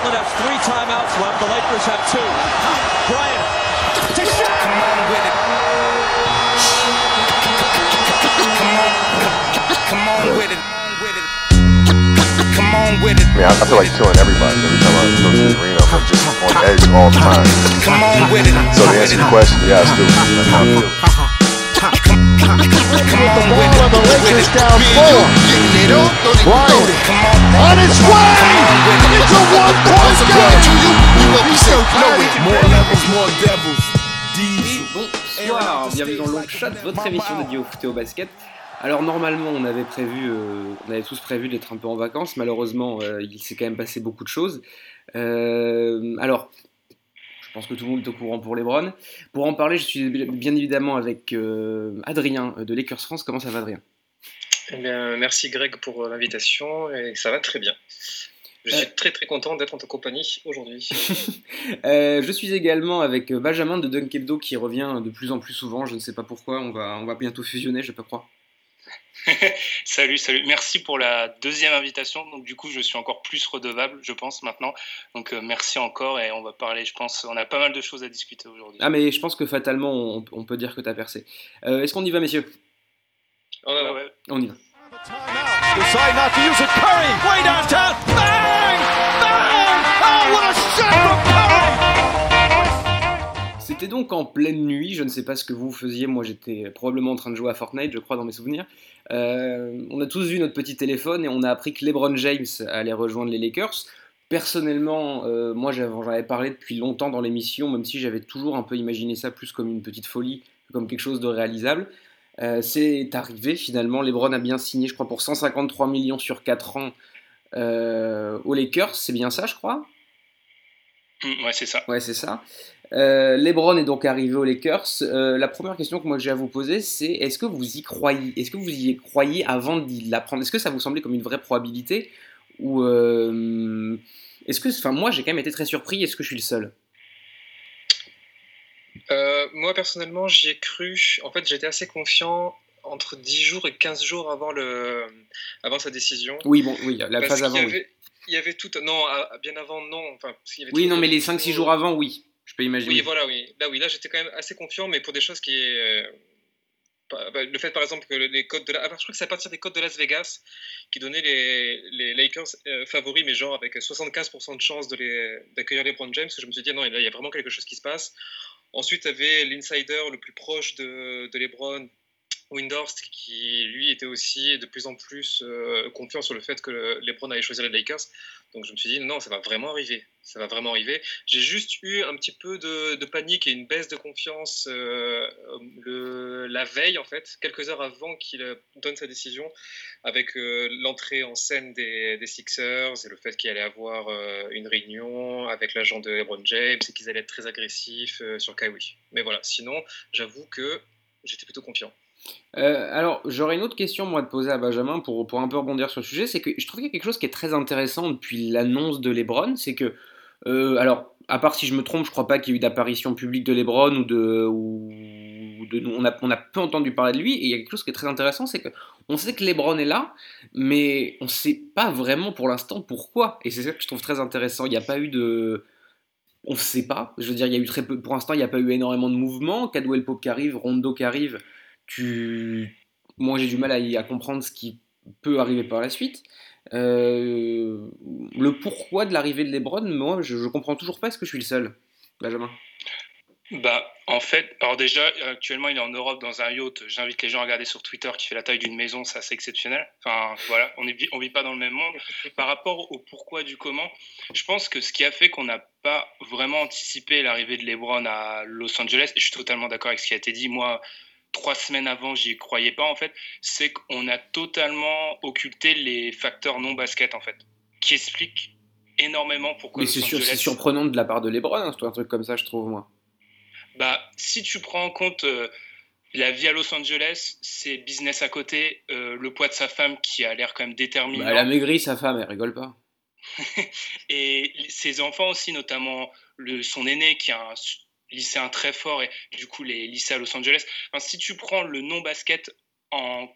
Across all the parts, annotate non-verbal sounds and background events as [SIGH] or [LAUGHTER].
Portland has three timeouts left. The Lakers have two. Bryant to shot. Come on with it. Come on. Come on with it. Come on with it. I mean, I, I feel like killing everybody every time I go to the arena. I'm just on edge all the time. Come on with it. So to answer your question, yeah, I still, I kind of feel. Bonsoir, bienvenue dans Long Shot, votre émission dédiée au foot et au basket. Alors normalement on avait prévu, euh, on avait tous prévu d'être un peu en vacances, malheureusement euh, il s'est quand même passé beaucoup de choses. Euh, alors, je pense que tout le monde est au courant pour Lebron. Pour en parler, je suis bien évidemment avec euh, Adrien de Lakers France. Comment ça va Adrien? Eh bien, merci Greg pour euh, l'invitation et ça va très bien. Je suis très très content d'être en ta compagnie aujourd'hui. [LAUGHS] Euh, Je suis également avec Benjamin de Dunkebdo qui revient de plus en plus souvent, je ne sais pas pourquoi, on va, on va bientôt fusionner, je peux croire. [LAUGHS] salut, salut. Merci pour la deuxième invitation. Donc du coup, je suis encore plus redevable, je pense maintenant. Donc euh, merci encore et on va parler. Je pense, on a pas mal de choses à discuter aujourd'hui. Ah mais je pense que fatalement on, on peut dire que tu as percé. Euh, Est-ce qu'on y va messieurs? Oh, Ouais, ouais. On y va. Decide not to use it. Curry way downtown. Bang! Bang! Oh, what a shot from Curry! C'était donc en pleine nuit, je ne sais pas ce que vous faisiez, moi j'étais probablement en train de jouer à Fortnite, je crois dans mes souvenirs. Euh, on a tous vu notre petit téléphone et on a appris que LeBron James allait rejoindre les Lakers. Personnellement, euh, moi j'en avais parlé depuis longtemps dans l'émission, même si j'avais toujours un peu imaginé ça plus comme une petite folie, que comme quelque chose de réalisable. Euh, c'est arrivé finalement, LeBron a bien signé, je crois, pour 153 millions sur 4 ans aux Lakers, c'est bien ça je crois? Mm, ouais, c'est ça. Ouais, c'est ça. Euh, LeBron est donc arrivé aux Lakers. Euh, la première question que moi j'ai à vous poser, c'est est-ce que vous y croyez Est-ce que vous y croyez avant d'y l'apprendre Est-ce que ça vous semblait comme une vraie probabilité? Ou euh, est-ce que, enfin, moi j'ai quand même été très surpris. Est-ce que je suis le seul? Euh, moi personnellement, j'y ai cru. En fait, j'étais assez confiant entre 10 jours et 15 jours avant, le... avant sa décision. Oui, bon, oui, la phase avant. y oui. avait, il y avait tout. Non, bien avant, non. Enfin, parce qu'il y avait Oui, non, mais les 5-6 jours avant, oui. Je peux imaginer. Oui, voilà, oui. Là, oui, là, j'étais quand même assez confiant, mais pour des choses qui. euh, bah, le fait, par exemple, que les codes de la... ah, je crois que c'est à partir des codes de Las Vegas qui donnaient les, les Lakers euh, favoris, mais genre avec 75% de chances de les- d'accueillir les LeBron James, que je me suis dit, non, il y a vraiment quelque chose qui se passe. Ensuite, il y avait l'insider le plus proche de, de LeBron, Windhorst, qui lui était aussi de plus en plus euh, confiant sur le fait que le- LeBron allait choisir les Lakers. Donc je me suis dit, non, ça va vraiment arriver. Ça va vraiment arriver. J'ai juste eu un petit peu de, panique et une baisse de confiance euh, la veille, en fait, quelques heures avant qu'il euh, donne sa décision, avec l'entrée en scène des, des Sixers et le fait qu'il allait avoir une réunion avec l'agent de LeBron James et qu'ils allaient être très agressifs sur Kawhi. Mais voilà, sinon, j'avoue que j'étais plutôt confiant. Euh, alors, j'aurais une autre question moi te poser à Benjamin pour, un peu rebondir sur le sujet. C'est que je trouve qu'il y a quelque chose qui est très intéressant depuis l'annonce de LeBron. C'est que, euh, alors, à part si je me trompe, je crois pas qu'il y ait eu d'apparition publique de LeBron ou de. De on, a, peu entendu parler de lui. Et il y a quelque chose qui est très intéressant c'est que on sait que LeBron est là, mais on sait pas vraiment pour l'instant pourquoi. Et c'est ça que je trouve très intéressant. Il n'y a pas eu de. On ne sait pas. Je veux dire, il y a eu très peu. Pour l'instant, il n'y a pas eu énormément de mouvements. Cadwell Pope qui arrive, Rondo qui arrive Moi, j'ai du mal à comprendre ce qui peut arriver par la suite. Euh, le pourquoi de l'arrivée de LeBron, moi, je, je comprends toujours pas. Est-ce que je suis le seul, Benjamin? Bah, en fait, alors déjà, actuellement, il est en Europe dans un yacht. J'invite les gens à regarder sur Twitter qui fait la taille d'une maison, c'est assez exceptionnel. Enfin, voilà, on ne on vit pas dans le même monde. Par rapport au pourquoi du comment, je pense que ce qui a fait qu'on n'a pas vraiment anticipé l'arrivée de LeBron à Los Angeles, et je suis totalement d'accord avec ce qui a été dit, moi, trois semaines avant, j'y croyais pas, en fait, c'est qu'on a totalement occulté les facteurs non basket, en fait, qui expliquent énormément pourquoi Mais c'est c'est surprenant de la part de LeBron, hein, un truc comme ça, je trouve, moi. bah, si tu prends en compte euh, la vie à Los Angeles, c'est business à côté, euh, le poids de sa femme qui a l'air quand même déterminant, Bah, elle a maigri, sa femme, elle rigole pas. [LAUGHS] et ses enfants aussi, notamment le, son aîné qui a un s- lycéen très fort, et du coup les lycées à Los Angeles. Enfin, si tu prends le non-basket en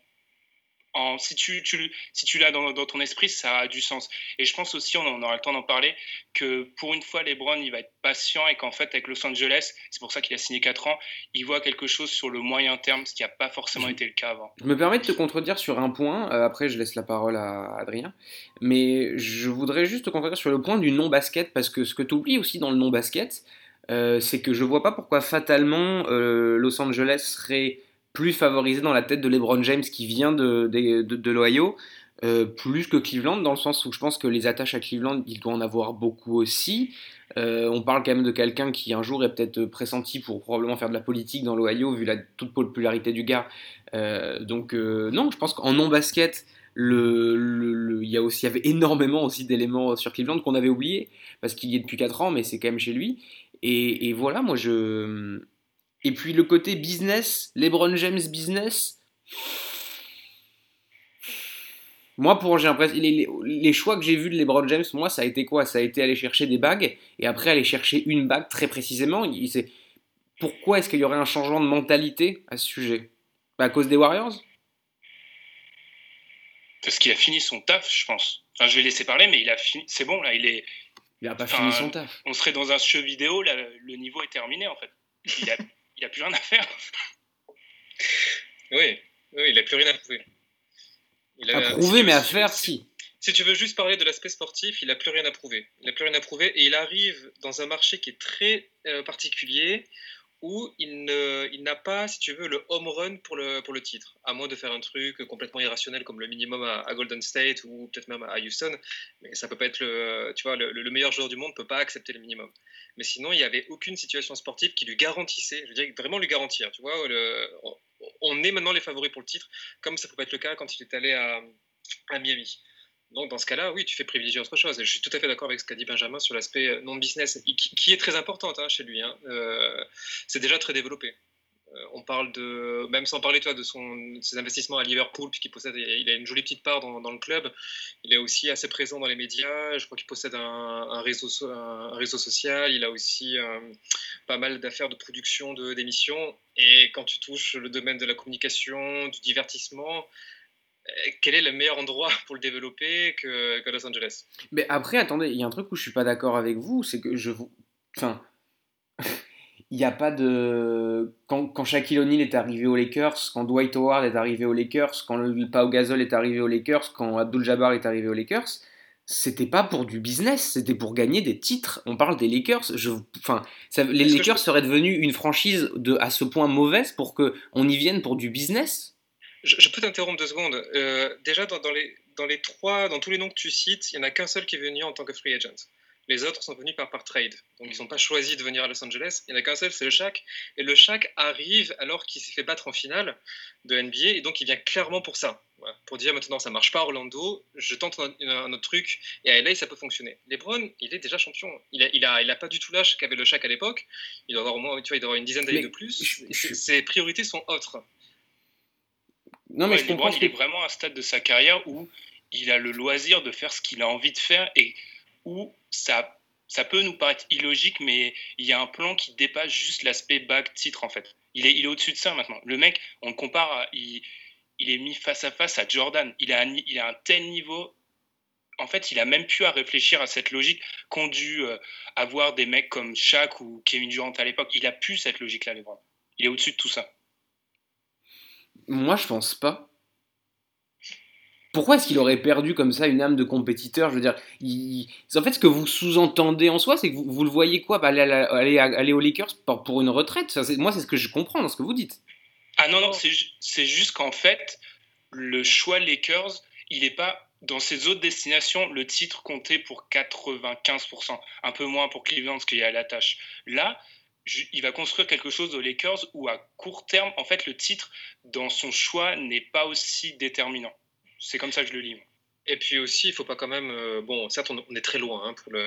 en, si tu, tu, si tu l'as dans, dans, ton esprit, ça a du sens. Et je pense aussi, on, on aura le temps d'en parler, que pour une fois, LeBron, il va être patient et qu'en fait, avec Los Angeles, c'est pour ça qu'il a signé 4 ans, il voit quelque chose sur le moyen terme, ce qui n'a pas forcément été le cas avant. Je me permets de te contredire sur un point, euh, après je laisse la parole à Adrien, mais je voudrais juste te contredire sur le point du non-basket, parce que ce que tu oublies aussi dans le non-basket, euh, c'est que je vois pas pourquoi fatalement euh, Los Angeles serait plus favorisé dans la tête de LeBron James qui vient de, de, l'Ohio, euh, plus que Cleveland, dans le sens où je pense que les attaches à Cleveland, il doit en avoir beaucoup aussi. On parle quand même de quelqu'un qui un jour est peut-être pressenti pour probablement faire de la politique dans l'Ohio, vu la toute popularité du gars. Donc non, je pense qu'en non-basket, il y, a aussi, y avait énormément aussi d'éléments sur Cleveland qu'on avait oublié, parce qu'il y est depuis 4 ans, mais c'est quand même chez lui. Et, voilà, moi je et puis le côté business, LeBron James business. Moi, pour j'ai l'impression, les, les, choix que j'ai vus de LeBron James, moi, ça a été quoi? Ça a été aller chercher des bagues et après aller chercher une bague très précisément. Il, pourquoi est-ce qu'il y aurait un changement de mentalité à ce sujet? À cause des Warriors? Parce qu'il a fini son taf, je pense. Enfin, je vais laisser parler, mais il a fini. C'est bon, là, il est. Il n'a pas enfin, fini son taf. On serait dans un jeu vidéo, là, le niveau est terminé en fait. Il a, [LAUGHS] il plus rien à faire. oui, oui, il n'a plus rien à prouver. Il a, à prouver, si mais à faire, si. Si tu veux juste parler de l'aspect sportif, il n'a plus rien à prouver. Il n'a plus rien à prouver et il arrive dans un marché qui est très euh, particulier où il, ne, n'a pas, si tu veux, le home run pour le, titre, à moins de faire un truc complètement irrationnel comme le minimum à, Golden State ou peut-être même à Houston. Mais ça peut pas être le, tu vois, le, le meilleur joueur du monde peut pas accepter le minimum. Mais sinon, il n'y avait aucune situation sportive qui lui garantissait, je veux dire vraiment lui garantir. Tu vois, on est maintenant les favoris pour le titre, comme ça peut être le cas quand il est allé à Miami. Donc dans ce cas-là, oui, tu fais privilégier autre chose. Et je suis tout à fait d'accord avec ce qu'a dit Benjamin sur l'aspect non-business, qui, est très importante hein, chez lui. Hein. Euh, c'est déjà très développé. Euh, on parle de, même sans parler toi, de, son, ses investissements à Liverpool, puisqu'il possède, il a une jolie petite part dans, le club. Il est aussi assez présent dans les médias. Je crois qu'il possède un, réseau, social. Il a aussi euh, pas mal d'affaires de production d'émissions. Et quand tu touches le domaine de la communication, du divertissement, quel est le meilleur endroit [LAUGHS] pour le développer que, que Los Angeles? Mais après, attendez, il y a un truc où je suis pas d'accord avec vous, c'est que je vous. Enfin. [LAUGHS] il n'y a pas de. Quand, quand Shaquille O'Neal est arrivé aux Lakers, quand Dwight Howard est arrivé aux Lakers, quand Pau Gasol est arrivé aux Lakers, quand Abdul Jabbar est arrivé aux Lakers, c'était pas pour du business, c'était pour gagner des titres. On parle des Lakers. Je, enfin, ça, les Lakers je... seraient devenus une franchise de, à ce point mauvaise pour qu'on y vienne pour du business? Je, je peux t'interrompre deux secondes. Euh, déjà, dans, dans, les, dans les trois, dans tous les noms que tu cites, il n'y en a qu'un seul qui est venu en tant que free agent. Les autres sont venus par, par trade. Donc, ils n'ont pas choisi de venir à Los Angeles. Il n'y en a qu'un seul, c'est le Shaq. Et le Shaq arrive alors qu'il s'est fait battre en finale de NBA. Et donc, il vient clairement pour ça. Voilà. Pour dire maintenant, ça marche pas à Orlando. Je tente un, un, autre truc. Et à LA, ça peut fonctionner. LeBron, il est déjà champion. Il a, il a, il a pas du tout l'âge qu'avait le Shaq à l'époque. Il doit avoir au moins, tu vois, il doit avoir une dizaine d'années de plus. Je, je... Ses priorités sont autres. Non, mais ouais, je comprends. Il est vraiment à un stade de sa carrière où il a le loisir de faire ce qu'il a envie de faire et où ça, ça peut nous paraître illogique, mais il y a un plan qui dépasse juste l'aspect bague-titre en fait. Il est, il est au-dessus de ça maintenant. Le mec, on le compare, à, il, il est mis face à face à Jordan. Il a, un, il a un tel niveau. En fait, il a même pu à réfléchir à cette logique qu'ont dû euh, avoir des mecs comme Shaq ou Kevin Durant à l'époque. Il a pu cette logique-là, LeBron. Il est au-dessus de tout ça. Moi, je pense pas. Pourquoi est-ce qu'il aurait perdu comme ça une âme de compétiteur? Je veux dire, en fait, ce que vous sous-entendez en soi, c'est que vous, le voyez quoi? Bah, aller, aller, aller, aux Lakers pour, une retraite. Moi, c'est ce que je comprends dans ce que vous dites. Ah non, non, c'est juste qu'en fait, le choix Lakers, il n'est pas dans ces autres destinations, le titre comptait pour 95%, un peu moins pour Cleveland, ce qu'il y a la tâche. Là, il va construire quelque chose aux Lakers où à court terme, en fait, le titre dans son choix n'est pas aussi déterminant. C'est comme ça que je le lis. Et puis aussi, il ne faut pas quand même. Euh, bon, certes, on, on est très loin hein, pour, le,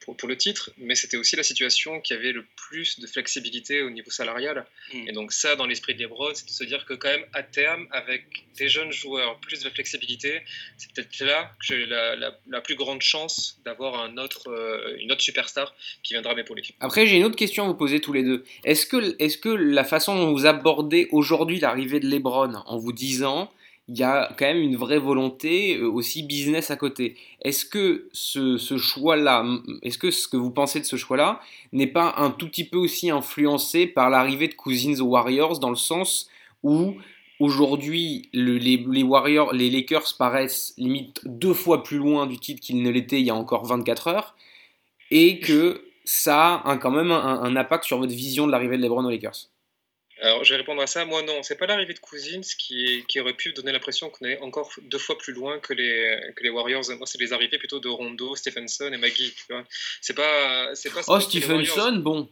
pour, pour, le titre, mais c'était aussi la situation qui avait le plus de flexibilité au niveau salarial. Mm. Et donc, ça, dans l'esprit de Lebron, c'est de se dire que, quand même, à terme, avec des jeunes joueurs, plus de flexibilité, c'est peut-être là que j'ai la, la, la, plus grande chance d'avoir un autre, euh, une autre superstar qui viendra m'épauler. Après, j'ai une autre question à vous poser tous les deux. Est-ce que, est que la façon dont vous abordez aujourd'hui l'arrivée de Lebron en vous disant il y a quand même une vraie volonté euh, aussi business à côté. Est-ce que ce, choix-là, est-ce que ce que vous pensez de ce choix-là n'est pas un tout petit peu aussi influencé par l'arrivée de Cousins aux Warriors dans le sens où aujourd'hui le- les, Warriors, les Lakers paraissent limite deux fois plus loin du titre qu'ils ne l'étaient il y a encore 24 heures et que ça a quand même un, un impact sur votre vision de l'arrivée de LeBron aux Lakers? Alors, je vais répondre à ça. Moi, non, c'est pas l'arrivée de Cousins qui, qui aurait pu donner l'impression qu'on est encore deux fois plus loin que les, que les Warriors. Moi, c'est les arrivées plutôt de Rondo, Stephenson et Maggie. C'est pas, c'est pas. Oh. Stephenson, bon.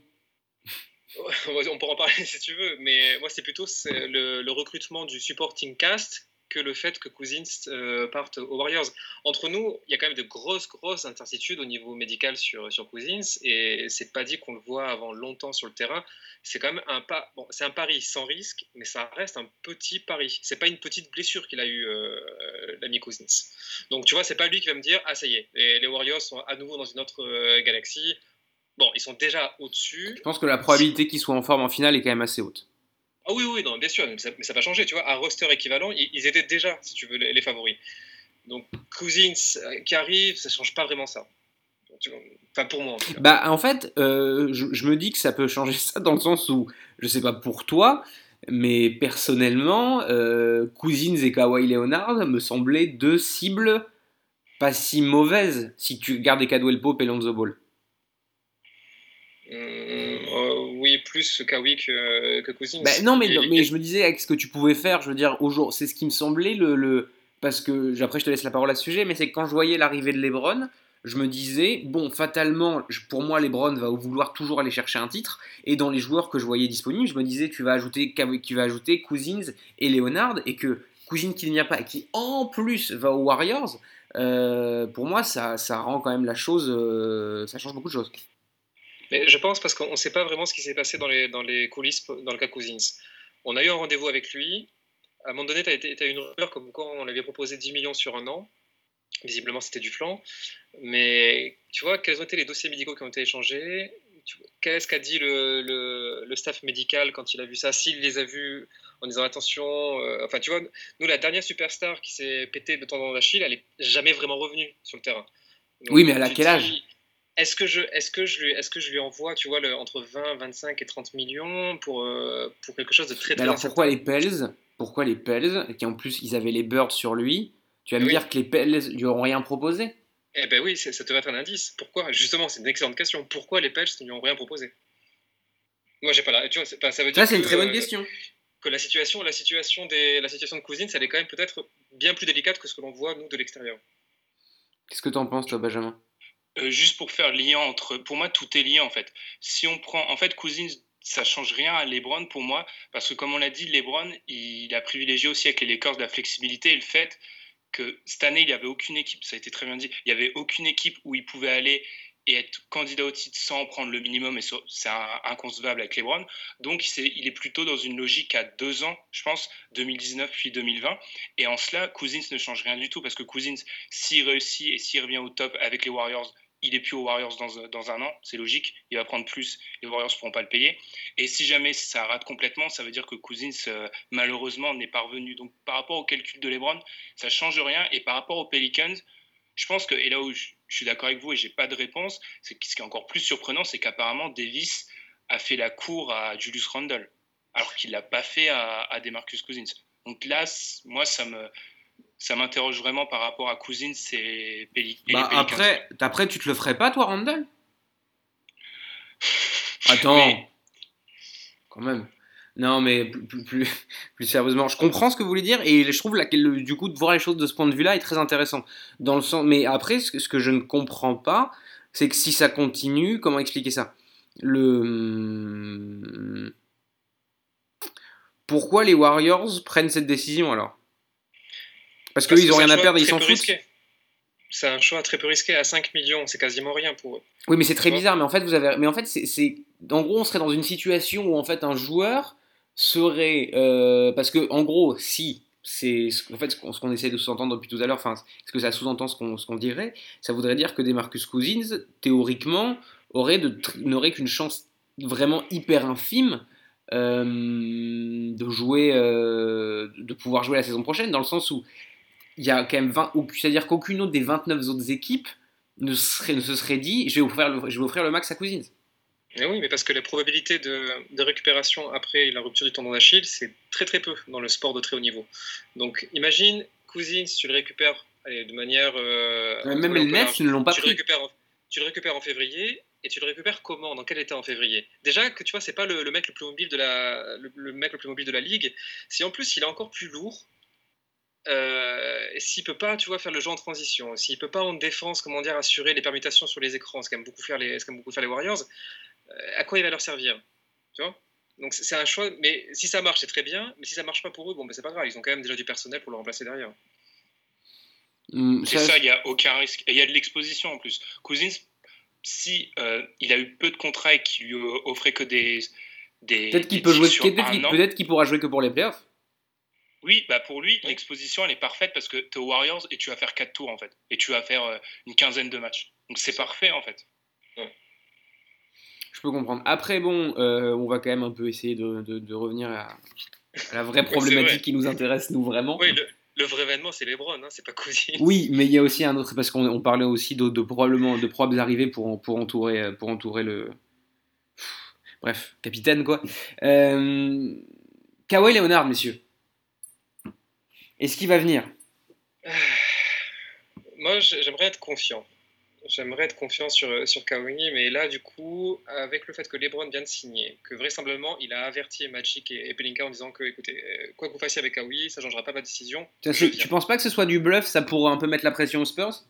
[LAUGHS] on pourra en parler [LAUGHS] si tu veux, mais moi c'est plutôt le recrutement du supporting cast que le fait que Cousins euh, parte aux Warriors. Entre nous, il y a quand même de grosses, grosses incertitudes au niveau médical sur, sur Cousins, et c'est pas dit qu'on le voit avant longtemps sur le terrain. C'est quand même un pas, c'est un pari sans risque, mais ça reste un petit pari. C'est pas une petite blessure qu'il a eu euh, l'ami Cousins. Donc tu vois, c'est pas lui qui va me dire ah ça y est, les, Warriors sont à nouveau dans une autre euh, galaxie. Bon, ils sont déjà au-dessus. Je pense que la probabilité qu'il soit en forme en finale est quand même assez haute. Ah oui, oui, non, bien sûr, mais ça, ça va changer, tu vois. À roster équivalent, ils, ils étaient déjà, si tu veux, les, les favoris. Donc, Cousins euh, qui arrive, ça change pas vraiment ça. Enfin, pour moi, en cas. Bah, en fait, euh, je, je me dis que ça peut changer [LAUGHS] ça dans le sens où, je sais pas pour toi, mais personnellement, euh, Cousins et Kawhi Leonard me semblaient deux cibles pas si mauvaises si tu regardes Cadwell Pope et Lonzo Ball. Hum, oui, plus Kawhi que, que Cousins. Bah, non, mais, non, mais je me disais avec ce que tu pouvais faire, je veux dire, aujourd'hui, c'est ce qui me semblait le, le- Parce que, après, je te laisse la parole à ce sujet, mais c'est que quand je voyais l'arrivée de LeBron, je me disais, bon, fatalement, pour moi, LeBron va vouloir toujours aller chercher un titre, et dans les joueurs que je voyais disponibles, je me disais, tu vas ajouter, tu vas ajouter Cousins et Leonard, et que Cousins qui n'y a pas, et qui en plus va aux Warriors, euh, pour moi, ça, ça rend quand même la chose. euh, ça change beaucoup de choses. Mais je pense parce qu'on ne sait pas vraiment ce qui s'est passé dans les, dans les coulisses dans le cas Cousins. On a eu un rendez-vous avec lui. À un moment donné, tu as, eu une rumeur comme quoi on lui avait proposé 10 millions sur un an. Visiblement, c'était du flanc. Mais tu vois, quels ont été les dossiers médicaux qui ont été échangés? Qu'est-ce qu'a dit le, le- le staff médical quand il a vu ça? S'il les a vus en disant attention. euh, enfin, tu vois, nous, la dernière superstar qui s'est pété le tendon d'Achille, elle n'est jamais vraiment revenue sur le terrain. Donc, Oui, mais tu quel âge? Est-ce que, je, est-ce, que je lui, est-ce que je lui envoie, tu vois, le, entre 20, 25 et 30 millions pour, euh, pour quelque chose de très, très alors pourquoi les Pels Pourquoi les Pels Et qui en plus ils avaient les Birds sur lui Tu vas me Oui. dire que les Pels lui auront rien proposé? Eh ben oui, ça devrait être un indice. Pourquoi? Justement, c'est une excellente question. Pourquoi les Pels ne lui ont rien proposé? Moi, j'ai pas la. Tu vois, ça veut dire Ça c'est une que, très bonne euh, question. Que la situation, la situation des, la situation de Cousins, elle est quand même peut-être bien plus délicate que ce que l'on voit nous de l'extérieur. Qu'est-ce que t'en penses toi Benjamin? Euh, juste pour faire lien entre. Pour moi, tout est lié en fait. Si on prend. En fait, Cousins, ça change rien à LeBron pour moi, parce que comme on l'a dit, LeBron, il a privilégié aussi avec les Lakers la flexibilité et le fait que cette année, il n'y avait aucune équipe, ça a été très bien dit, il n'y avait aucune équipe où il pouvait aller et être candidat au titre sans prendre le minimum, et c'est inconcevable avec LeBron. Donc, il est plutôt dans une logique à deux ans, je pense, 2019 puis 2020. Et en cela, Cousins ne change rien du tout, parce que Cousins, s'il réussit et s'il revient au top avec les Warriors, il est plus aux Warriors dans, dans un an, c'est logique, il va prendre plus, les Warriors ne pourront pas le payer. Et si jamais ça rate complètement, ça veut dire que Cousins, euh, malheureusement, n'est pas revenu. Donc par rapport au calcul de LeBron, ça change rien. Et par rapport aux Pelicans, je pense que, et là où je, suis d'accord avec vous et j'ai pas de réponse, c'est ce qui est encore plus surprenant, c'est qu'apparemment Davis a fait la cour à Julius Randle, alors qu'il l'a pas fait à, à Demarcus Cousins. Donc là, moi, ça me ça m'interroge vraiment par rapport à Cousins et, et Bah après, après tu te le ferais pas toi Randall? [LAUGHS] Attends. Mais- Quand même. Non mais plus, plus, plus, plus sérieusement, je comprends ce que vous voulez dire et je trouve le- du coup de voir les choses de ce point de vue-là est très intéressant. Dans le sens, mais après, ce que, ce que je ne comprends pas, c'est que si ça continue, comment expliquer ça? Le pourquoi les Warriors prennent cette décision alors? Parce Parce qu'ils que ont c'est rien à perdre, ils très s'en peu foutent. risqué. C'est un choix très peu risqué. À 5 millions, c'est quasiment rien pour eux. Oui, mais c'est très bizarre. Mais en fait, vous avez. Mais en fait, c'est. En gros, on serait dans une situation où en fait un joueur serait. euh, Parce que en gros, si c'est ce- en fait ce qu'on essaie de sous-entendre depuis tout à l'heure, enfin, ce que ça sous-entend ce qu'on dirait, ça voudrait dire que des Marcus Cousins, théoriquement, n'aurait qu'une chance vraiment hyper infime euh, de jouer, euh, de pouvoir jouer la saison prochaine, dans le sens où il y a quand même 20, ou- c'est-à-dire qu'aucune autre des 29 autres équipes ne, serait, ne se serait dit je vais offrir le, je vais offrir le max à Cousins. Mais oui, mais parce que la probabilité de, de récupération après la rupture du tendon d'Achille, c'est très très peu dans le sport de très haut niveau. Donc imagine, Cousins, tu le récupères allez, de manière... euh, Même les. Nets ne l'ont pas tu le, pris. récupères en, tu le récupères en février et tu le récupères comment Dans quel état en février? Déjà que tu vois, c'est pas le, le mec le plus mobile de la le, le mec le plus mobile de la ligue. Si en plus il est encore plus lourd, euh, s'il peut pas, tu vois, faire le jeu en transition, s'il peut pas en défense, comment dire, assurer les permutations sur les écrans, ce qu'aiment beaucoup faire les, ce beaucoup faire les Warriors, euh, à quoi il va leur servir Tu vois? Donc c'est un choix. Mais si ça marche, c'est très bien. Mais si ça marche pas pour eux, bon, ben c'est pas grave. Ils ont quand même déjà du personnel pour le remplacer derrière. Hum, C'est ça- il n'y a aucun risque. Et il y a de l'exposition en plus. Cousins, si euh, il a eu peu de contrats et qu'il lui offrait que des. des Peut-être qu'il peut an, peut-être qu'il pourra jouer que pour les playoffs. Oui, bah pour lui, l'exposition, elle est parfaite parce que tu es aux Warriors et tu vas faire 4 tours en fait. Et tu vas faire euh, une quinzaine de matchs. Donc c'est parfait en fait. Je peux comprendre. Après, bon, euh, on va quand même un peu essayer de, de- de revenir à, à la vraie [LAUGHS] problématique vrai. qui nous intéresse, nous, vraiment. Oui, le, le vrai événement, c'est LeBron, hein, c'est pas Cousins. Oui, mais il y a aussi un autre, parce qu'on on parlait aussi de, de probablement de probables arrivées pour, pour, entourer, pour entourer le. Bref, capitaine, quoi. Euh... Kawhi Leonard, messieurs. Est-ce qu'il va venir [SIGHS] Moi, j'ai- j'aimerais être confiant. J'aimerais être confiant sur, sur Kawhi, mais là, du coup, avec le fait que LeBron vient de signer, que vraisemblablement, il a averti Magic et, et Pelinka en disant que, écoutez, euh, quoi que vous fassiez avec Kawhi, ça ne changera pas ma décision. Tu, tu penses pas que ce soit du bluff Ça pourrait un peu mettre la pression aux Spurs?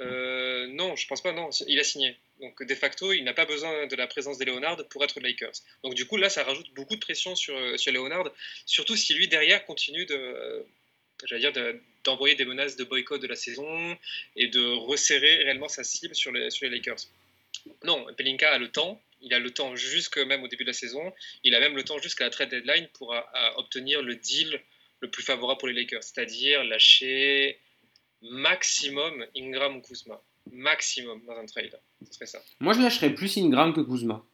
Euh, non, je pense pas, non. Il a signé. Donc, de facto, il n'a pas besoin de la présence des Leonard pour être Lakers. Donc, du coup, là, ça rajoute beaucoup de pression sur, sur Leonard, surtout si lui, derrière, continue de, euh, j'allais dire, de- d'envoyer des menaces de boycott de la saison et de resserrer réellement sa cible sur les, sur les Lakers. Non, Pelinka a le temps. Il a le temps jusque même au début de la saison. Il a même le temps jusqu'à la trade deadline pour obtenir le deal le plus favorable pour les Lakers, c'est-à-dire lâcher maximum Ingram ou Kuzma. Maximum dans un trade. Ce serait ça. Moi, je lâcherais plus Ingram que Kuzma.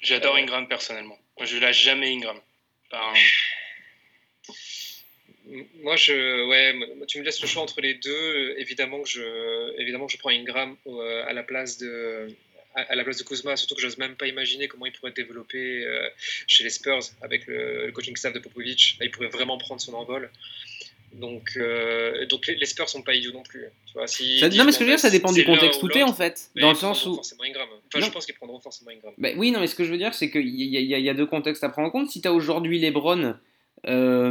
J'adore Ingram personnellement. Moi, je lâche jamais Ingram. Enfin, Moi, je, ouais, tu me laisses le choix entre les deux. Évidemment que je, évidemment que je prends Ingram euh, à la place de, à, la place de Kuzma. Surtout que j'ose même pas imaginer comment il pourrait être développé euh, chez les Spurs avec le, coaching staff de Popovich. Là, il pourrait vraiment prendre son envol. Donc, euh, donc les, Spurs sont pas idiots non plus. Tu vois, s'ils Ça- non, mais ce que je veux dire, ça dépend du contexte est l'autre, en fait. Dans le sens où. forcément Ingram. Enfin, Non. je pense qu'ils prendront forcément Ingram. Bah oui, non, mais ce que je veux dire, c'est qu'il y, a- y y deux contextes à prendre en compte. Si tu as aujourd'hui LeBron euh,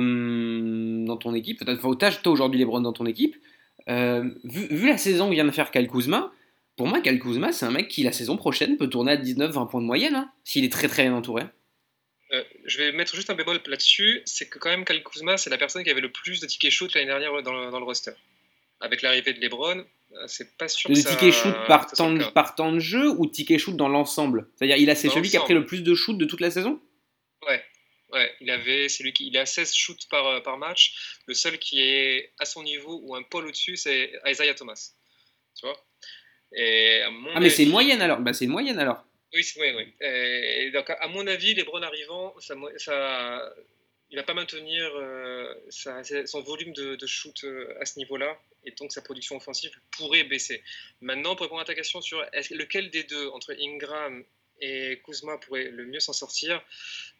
dans ton équipe, enfin, tu as aujourd'hui LeBron dans ton équipe, euh, vu, vu la saison que vient de faire Kyle Kuzma, pour moi, Kyle Kuzma, c'est un mec qui, la saison prochaine, peut tourner à 19-20 points de moyenne, hein, s'il est très très bien entouré. Euh, je vais mettre juste un bémol là-dessus, c'est que quand même Kyle Kuzma, c'est la personne qui avait le plus de tickets shoot l'année dernière dans le, dans le roster. Avec l'arrivée de LeBron, euh, c'est pas sûr Le que ça... shoot par ça temps, de, cas. par temps de jeu ou ticket shoot dans l'ensemble? C'est-à-dire, il a c'est celui qui a pris le plus de shoot de toute la saison? Ouais, ouais, il avait, c'est lui qui, il a 16 shoots par, euh, par match. Le seul qui est à son niveau ou un pôle au-dessus, c'est Isaiah Thomas. Tu vois? Et à mon Ah, mais c'est une moyenne alors Bah, c'est une moyenne alors. Oui, c'est- oui, oui. Et donc, à mon avis, LeBron arrivant, ça, ça, il va pas maintenir euh, sa- son volume de, de shoot euh, à ce niveau-là, et donc sa production offensive pourrait baisser. Maintenant, pour répondre à ta question sur lequel des deux, entre Ingram et Kuzma, pourrait le mieux s'en sortir,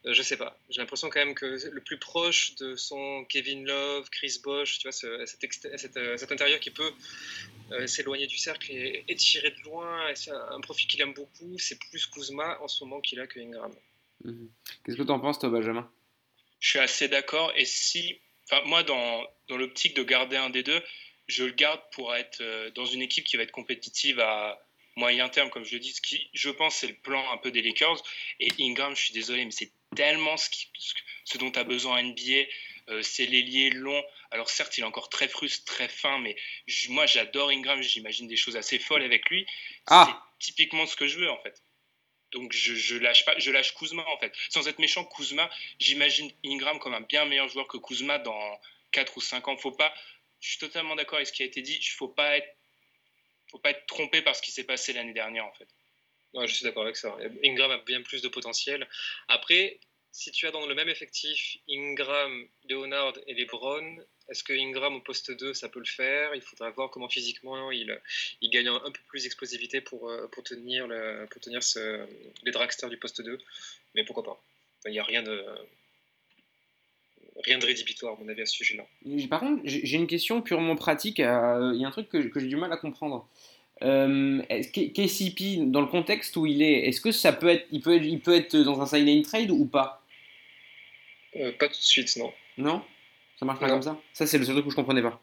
euh, je sais pas. J'ai l'impression quand même que le plus proche de son Kevin Love, Chris Bosh, tu vois, ce- cet, ext- cet, euh, cet intérieur qui peut euh, s'éloigner du cercle et, et tirer de loin, et c'est un, un profil qu'il aime beaucoup, c'est plus Kuzma en ce moment qu'il a que Ingram. Mhm. Qu'est-ce que t'en penses, toi, Benjamin? Je suis assez d'accord. Et si, enfin, moi, dans, dans l'optique de garder un des deux, je le garde pour être euh, dans une équipe qui va être compétitive à moyen terme, comme je le dis, ce qui, je pense, c'est le plan un peu des Lakers. Et Ingram, je suis désolé, mais c'est tellement ce, qui- ce- dont a besoin NBA. Euh, c'est l'ailier long. Alors certes, il est encore très frustre, très fin, mais je- moi j'adore Ingram. J'imagine des choses assez folles avec lui. Ah. C'est typiquement ce que je veux en fait. Donc je, je lâche pas, je lâche Kuzma en fait. Sans être méchant, Kuzma, j'imagine Ingram comme un bien meilleur joueur que Kuzma dans 4 ou 5 ans. Faut pas, je suis totalement d'accord avec ce qui a été dit. Il faut pas être, faut pas être trompé par ce qui s'est passé l'année dernière en fait. Je suis d'accord avec ça. Ingram a bien plus de potentiel. Après, si tu as dans le même effectif Ingram, Leonard et LeBron, est-ce que Ingram au poste 2, ça peut le faire? Il faudra voir comment physiquement il, il gagne un, peu plus d'explosivité pour, euh, pour tenir, le, pour tenir les dragsters du poste 2. Mais pourquoi pas? Il n'y a rien de, rien de rédhibitoire, à mon avis, à ce sujet-là. Par contre, j'ai une question purement pratique. euh, Il y a un truc que, que j'ai du mal à comprendre. Euh, KCP, dans le contexte où il est, est-ce que ça peut être, il peut être, il peut être dans un sign trade ou pas? Euh, pas tout de suite, non. Non? Ça marche pas Non. comme ça? Ça, c'est le seul truc où je comprenais pas.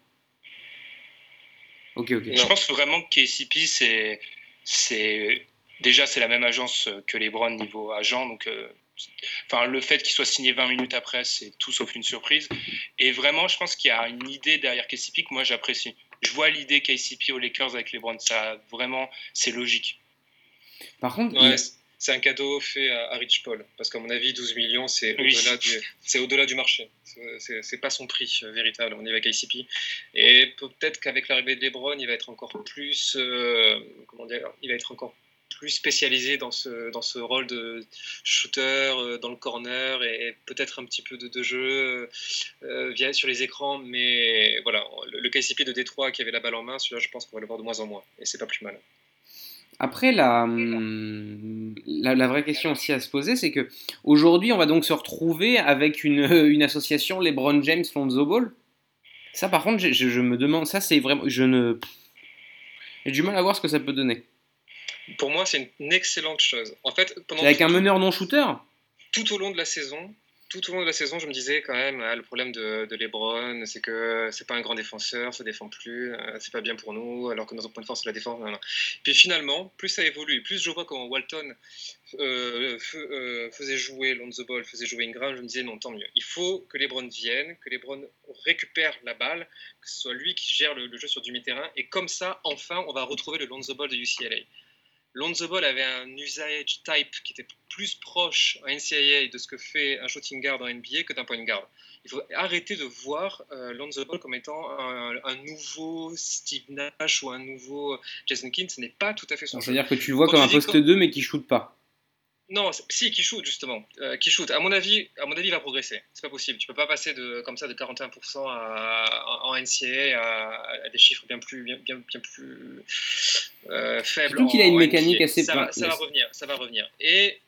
Ok, ok. Non. Je pense vraiment que KCP, c'est, c'est déjà c'est la même agence que les Browns niveau agent, donc euh, enfin le fait qu'il soit signé 20 minutes après, c'est tout sauf une surprise. Et vraiment, je pense qu'il y a une idée derrière KCP que moi j'apprécie. Je vois l'idée KCP aux Lakers avec les Browns, ça vraiment c'est logique. Par contre, Ouais, il- c- c'est un cadeau fait à, à Rich Paul. Parce qu'à mon avis, 12 millions, c'est Oui. au-delà du, c'est au-delà du marché. C'est- C'est c'est pas son prix euh, véritable. On y va avec ICP. Et peut-être qu'avec l'arrivée de LeBron, il va être encore plus. euh, comment dire Il va être encore plus spécialisé dans ce, dans ce rôle de shooter euh, dans le corner et peut-être un petit peu de, de jeu euh, via, sur les écrans. Mais voilà, le, le KCP de Détroit qui avait la balle en main, celui-là, je pense qu'on va le voir de moins en moins. Et c'est pas plus mal. Après, la, hum, la, vraie question aussi à se poser, c'est que aujourd'hui, on va donc se retrouver avec une, [LAUGHS] une association LeBron James Lonzo Ball. Ça, par contre, je- je me demande, ça, c'est vraiment, je ne, j'ai du mal à voir ce que ça peut donner. Pour moi, c'est une excellente chose. En fait, pendant Avec tout- un meneur non shooter. tout au long de la saison, tout au long de la saison, je me disais quand même, ah, le problème de, de LeBron, c'est que c'est pas un grand défenseur, ça défend plus, euh, c'est pas bien pour nous, alors que notre point de force c'est la défense. nan. Puis finalement, plus ça évolue, plus je vois comment Walton euh, euh, faisait jouer Lonzo Ball, faisait jouer Ingram, je me disais non, tant mieux. Il faut que LeBron vienne, que LeBron récupère la balle, que ce soit lui qui gère le, le jeu sur du mi-terrain, et comme ça, enfin, on va retrouver le Lonzo Ball de UCLA. Lonzo Ball avait un usage type qui était plus proche en NCAA de ce que fait un shooting guard en NBA que d'un point guard. Il faut arrêter de voir euh, Lonzo Ball comme étant un, un nouveau Steve Nash ou un nouveau Jason Kidd. Ce n'est pas tout à fait son jeu. C'est-à-dire que tu le vois comme un poste quand- 2 mais qui shoot pas. Non, si, qui shoot justement. Euh, qui shoot. À mon avis, à mon avis, il va progresser. C'est pas possible. Tu peux pas passer de comme ça de 41% à- en NCAA à, à des chiffres bien plus bien, bien, bien plus euh, faibles. Surtout qu'il a en- une en mécanique assez Ça, va, ça va revenir. Ça va revenir. Et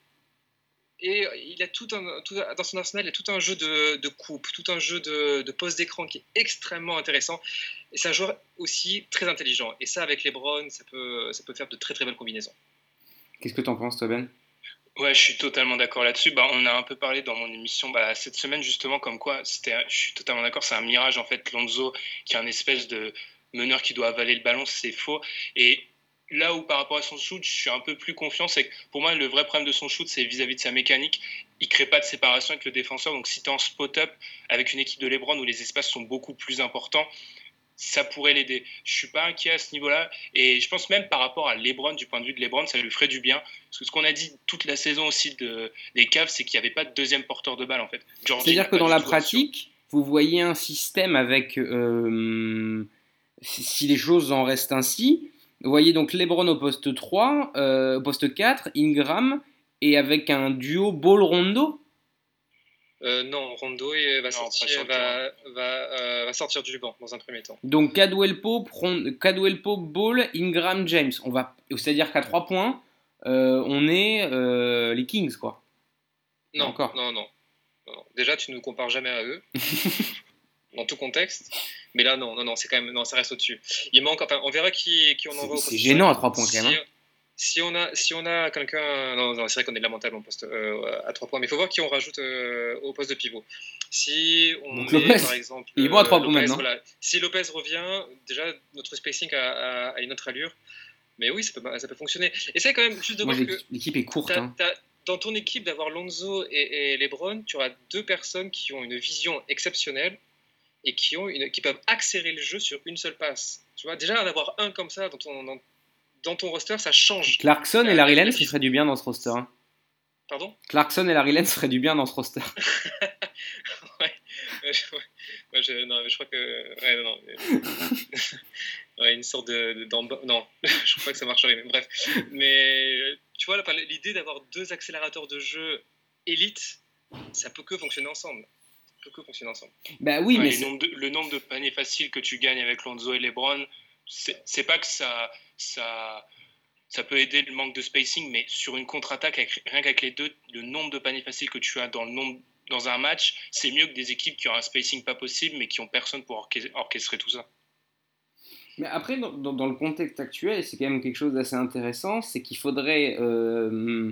et il a tout un, tout dans son arsenal, il y a tout un jeu de, de coupe, tout un jeu de, de poste d'écran qui est extrêmement intéressant. Et c'est un joueur aussi très intelligent. Et ça, avec les Browns, ça peut, ça peut faire de très très belles combinaisons. Qu'est-ce que t'en penses, toi, Ben? Ouais, je suis totalement d'accord là-dessus. Bah, on a un peu parlé dans mon émission bah, cette semaine justement comme quoi c'était, je suis totalement d'accord, c'est un mirage en fait. Lonzo qui est un espèce de meneur qui doit avaler le ballon, c'est faux. Et là où par rapport à son shoot, je suis un peu plus confiant, c'est que pour moi le vrai problème de son shoot, c'est vis-à-vis de sa mécanique. Il crée pas de séparation avec le défenseur. Donc si tu es en spot-up avec une équipe de LeBron où les espaces sont beaucoup plus importants, ça pourrait l'aider. Je suis pas inquiet à ce niveau-là. Et je pense même par rapport à LeBron, du point de vue de LeBron, ça lui ferait du bien. Parce que ce qu'on a dit toute la saison aussi de, des Cavs, c'est qu'il n'y avait pas de deuxième porteur de balle en fait. Georgie C'est-à dire n'a que dans la pratique, vous voyez un système avec, euh, si si les choses en restent ainsi, vous voyez donc LeBron au poste 3, euh, au poste 4, Ingram, et avec un duo Ball-Rondo Euh, non, Rondo il va, Non, pas sur sortir, le va, va, euh, va sortir du banc dans un premier temps. Donc Cadwell Pope, Ron- Cadwell Pope, Ball, Ingram, James. On va, c'est-à-dire qu'à 3 points, euh, on est euh, les Kings, quoi. Non, Encore. non, non, non. Déjà, tu ne nous compares jamais à eux, [LAUGHS] dans tout contexte. Mais là, non, non, non, c'est quand même, non, ça reste au-dessus. Il manque, enfin, on verra qui, qui on envoie au C'est- gênant à trois points, quand même, hein. Si, on a, si on a quelqu'un, non, non, c'est vrai qu'on est lamentable en poste euh, à 3 points, mais il faut voir qui on rajoute euh, au poste de pivot. Si on Donc met, Lopez. par exemple, Il est bon à trois euh, points maintenant. voilà. Si Lopez revient, déjà notre spacing a, a- a une autre allure. Mais oui, ça peut, ça peut fonctionner. Et c'est quand même juste de Moi, voir que l'équipe est courte. Hein. dans ton équipe d'avoir Lonzo et, et LeBron, tu auras deux personnes qui ont une vision exceptionnelle et qui, ont une, qui peuvent accélérer le jeu sur une seule passe. Tu vois, déjà d'avoir un comme ça dans ton, dans, dans ton roster, ça change. Clarkson et Euh, Larry la- Lance, ils feraient du bien dans ce roster. hein. Pardon? Clarkson et Larry Lance feraient du bien dans ce roster. [LAUGHS] Ouais, je, ouais, je- non, mais je crois que. Ouais, non, non. [LAUGHS] ouais, une sorte de. non, [LAUGHS] je crois pas que ça marcherait, mais bref. Mais tu vois, l'idée d'avoir deux accélérateurs de jeu élite, ça peut que fonctionner ensemble. Ça peut que fonctionner ensemble. Bah oui, Ouais, mais le, nombre de, le nombre de paniers faciles que tu gagnes avec Lonzo et LeBron, c'est pas que ça, ça, ça peut aider le manque de spacing, mais sur une contre-attaque, rien qu'avec les deux, le nombre de paniers faciles que tu as dans, le nombre, dans un match, c'est mieux que des équipes qui ont un spacing pas possible, mais qui ont personne pour orchest- orchestrer tout ça. Mais après, dans, dans- le contexte actuel, c'est quand même quelque chose d'assez intéressant, c'est qu'il faudrait euh,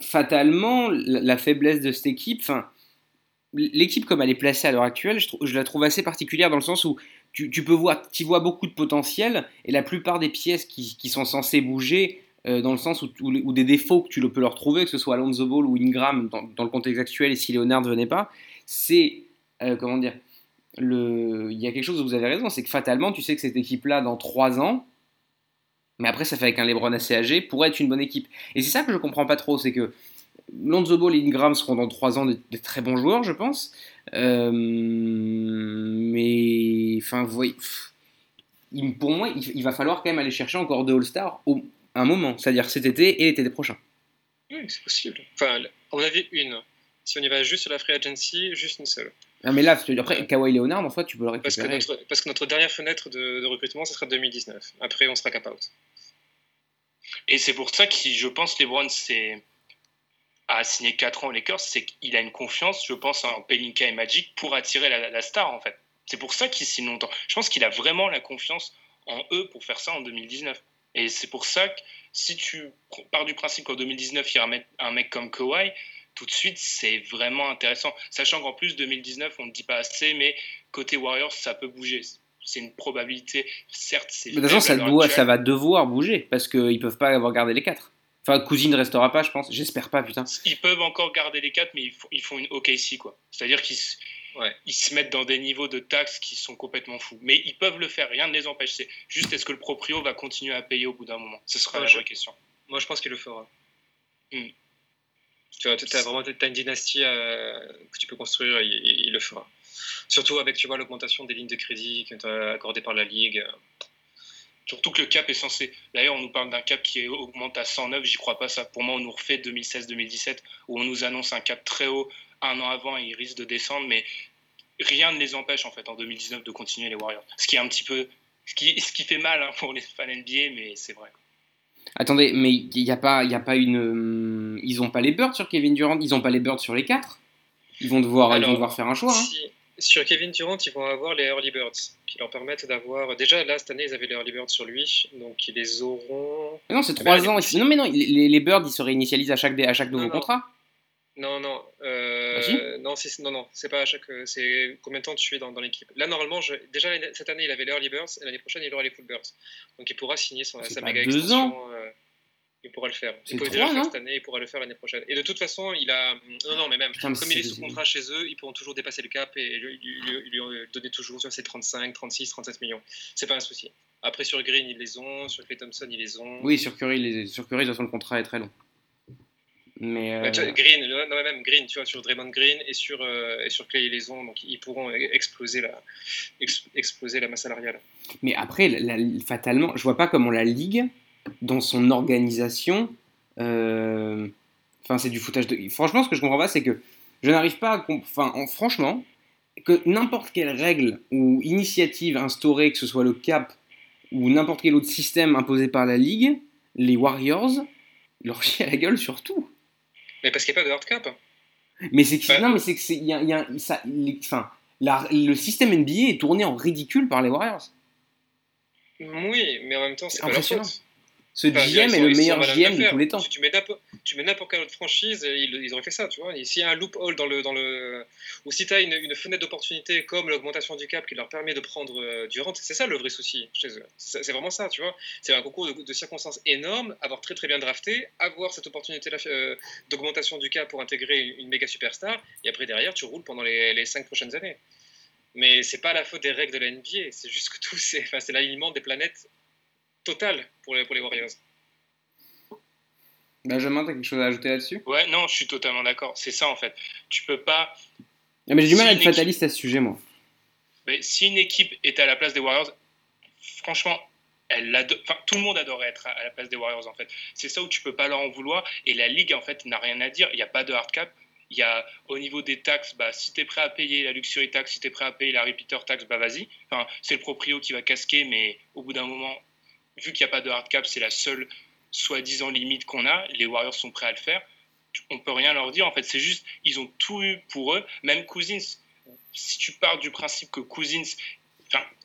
fatalement la, faiblesse de cette équipe. L'équipe comme elle est placée à l'heure actuelle, je, je la trouve assez particulière dans le sens où tu, peux voir, tu vois beaucoup de potentiel et la plupart des pièces qui, sont censées bouger. euh, dans le sens où, des défauts que tu peux leur trouver, que ce soit Alonso Ball ou Ingram dans, le contexte actuel et si Leonard ne venait pas, c'est euh, comment dire il y a quelque chose où vous avez raison, c'est que fatalement, tu sais que cette équipe-là, dans 3 ans, mais après, ça fait avec un LeBron assez âgé, pourrait être une bonne équipe. Et c'est ça que je comprends pas trop, c'est que Lonzo Ball et Ingram seront dans 3 ans des, des très bons joueurs, je pense. Euh, mais, enfin, voyez, il- pour moi, il, il va falloir quand même aller chercher encore deux All-Stars au un moment, c'est-à-dire cet été et l'été prochain. Oui, c'est possible. Enfin, on avait une. Si on y va juste sur la free agency, juste une seule. Ah, mais là, après, Kawhi Leonard, en fait, tu peux le Parce que, récupérer. notre, parce que notre dernière fenêtre de, de recrutement, ce sera 2019. Après, on sera cap-out. Et c'est pour ça que je pense LeBron c'est a signé 4 ans aux Lakers, c'est qu'il a une confiance, je pense, en Pelinka et Magic pour attirer la, la star en fait. C'est pour ça qu'il signe longtemps. Je pense qu'il a vraiment la confiance en eux pour faire ça en 2019. Et c'est pour ça que si tu pars du principe qu'en 2019 il y a un mec, un mec comme Kawhi, tout de suite c'est vraiment intéressant. Sachant qu'en plus 2019 on ne dit pas assez, mais côté Warriors ça peut bouger. C'est une probabilité. Certes, c'est. Mais de toute façon, ça, doit, ça va devoir bouger parce qu'ils peuvent pas avoir gardé les quatre. Enfin, Cousine ne restera pas, je pense. J'espère pas, putain. Ils peuvent encore garder les 4, mais ils font, une OKC, quoi. C'est-à-dire qu'ils Ouais. ils se mettent dans des niveaux de taxes qui sont complètement fous. Mais ils peuvent le faire, rien ne les empêche. C'est juste est-ce que le proprio va continuer à payer au bout d'un moment? Ce sera Ouais, la je- vraie question. Moi, je pense qu'il le fera. Hmm. Tu vois, t'as vraiment t'as une dynastie euh, que tu peux construire, il, il- il le fera. Surtout avec, tu vois, l'augmentation des lignes de crédit accordées par la Ligue. Surtout que le cap est censé. D'ailleurs, on nous parle d'un cap qui augmente à 109, j'y crois pas ça. Pour moi, on nous refait 2016-2017, où on nous annonce un cap très haut un an avant et il risque de descendre, mais rien ne les empêche en fait en 2019 de continuer les Warriors. Ce qui est un petit peu. Ce qui, ce qui fait mal hein, pour les fans NBA, mais c'est vrai. Attendez, mais il n'y a, pas- il a pas une. hum, Ils ont pas les birds sur Kevin Durant, ils ont pas les birds sur les quatre? Ils vont devoir, ils vont devoir faire un choix. hein. Sur Kevin Durant, ils vont avoir les early birds qui leur permettent d'avoir. Déjà, là, cette année, ils avaient les early birds sur lui, donc ils les auront. Mais non, c'est 3 allez, ans. si. Non, mais non, les, les birds, ils se réinitialisent à chaque, à chaque nouveau non. contrat. Non, non, euh, non, c'est, non, non, c'est pas à chaque, c'est combien de temps tu es dans, dans l'équipe. Là, normalement, je, déjà cette année, il avait les early birds, et l'année prochaine, il aura les full birds. Donc, il pourra signer son, sa méga deux extension. euh, il pourra le faire. C'est Il déjà le faire cette année, il pourra le faire l'année prochaine. Et de toute façon, il a, non, non, mais même, Putain, mais comme il est sous contrat chez eux, ils pourront toujours dépasser le cap et lui, lui- lui- lui donner toujours sur ses 35, 36, 37 millions. C'est pas un souci. Après, sur Green, ils les ont, sur Clay Thompson, ils les ont. Oui, sur Curry, les, sur Curry, de toute façon, le contrat est très long. Mais. Tu vois, euh, Green, non, mais même Green, tu vois, sur Draymond Green et sur, euh, et sur Clay, ont, donc ils pourront exploser la, ex- exploser la masse salariale. Mais après, la- la- fatalement, je vois pas comment la Ligue, dans son organisation, euh, enfin, c'est du foutage de. Franchement, ce que je comprends pas, c'est que je n'arrive pas à. Enfin, en- franchement, que n'importe quelle règle ou initiative instaurée, que ce soit le cap ou n'importe quel autre système imposé par la Ligue, les Warriors leur chient à la gueule sur tout. Mais parce qu'il n'y a pas de hard cap. Mais c'est que Ouais. non, mais c'est que c'est il y a, il y a- ça, les- enfin, la- le système NBA est tourné en ridicule par les Warriors. Oui, mais en même temps, c'est pas leur Impressionnant. faute. Ce Enfin, GM est le meilleur GM de tous les temps. Si tu mets n'importe tu mets n'importe quelle autre franchise, ils, ils auraient fait ça, tu vois. S'il y a un loophole dans le, dans le, ou si tu as une, une fenêtre d'opportunité comme l'augmentation du cap qui leur permet de prendre euh, du rente, c'est ça le vrai souci chez eux. C'est vraiment ça, tu vois. C'est un concours de, de circonstances énorme, avoir très très bien drafté, avoir cette opportunité-là euh, d'augmentation du cap pour intégrer une, une méga superstar, et après derrière tu roules pendant les, les cinq prochaines années. Mais c'est pas la faute des règles de la NBA, c'est juste que tout, c'est enfin, c'est l'alignement des planètes total pour les, pour les Warriors. Benjamin, t'as quelque chose à ajouter là-dessus? Ouais, non, je suis totalement d'accord. C'est ça en fait. Tu peux pas. Ah, mais J'ai du mal Si à être équipe- fataliste à ce sujet, moi. Mais si une équipe est à la place des Warriors, franchement, elle enfin, tout le monde adorait être à, à la place des Warriors en fait. C'est ça où tu peux pas leur en vouloir et la ligue en fait n'a rien à dire. Il n'y a pas de hard cap. Il y a au niveau des taxes, bah, si tu es prêt à payer la luxury tax, si tu es prêt à payer la repeater tax, bah vas-y. Enfin, c'est le proprio qui va casquer, mais au bout d'un moment, vu qu'il n'y a pas de hard cap, c'est la seule soi-disant limite qu'on a. Les Warriors sont prêts à le faire. On peut rien leur dire. En fait, c'est juste, ils ont tout eu pour eux. Même Cousins, si tu pars du principe que Cousins,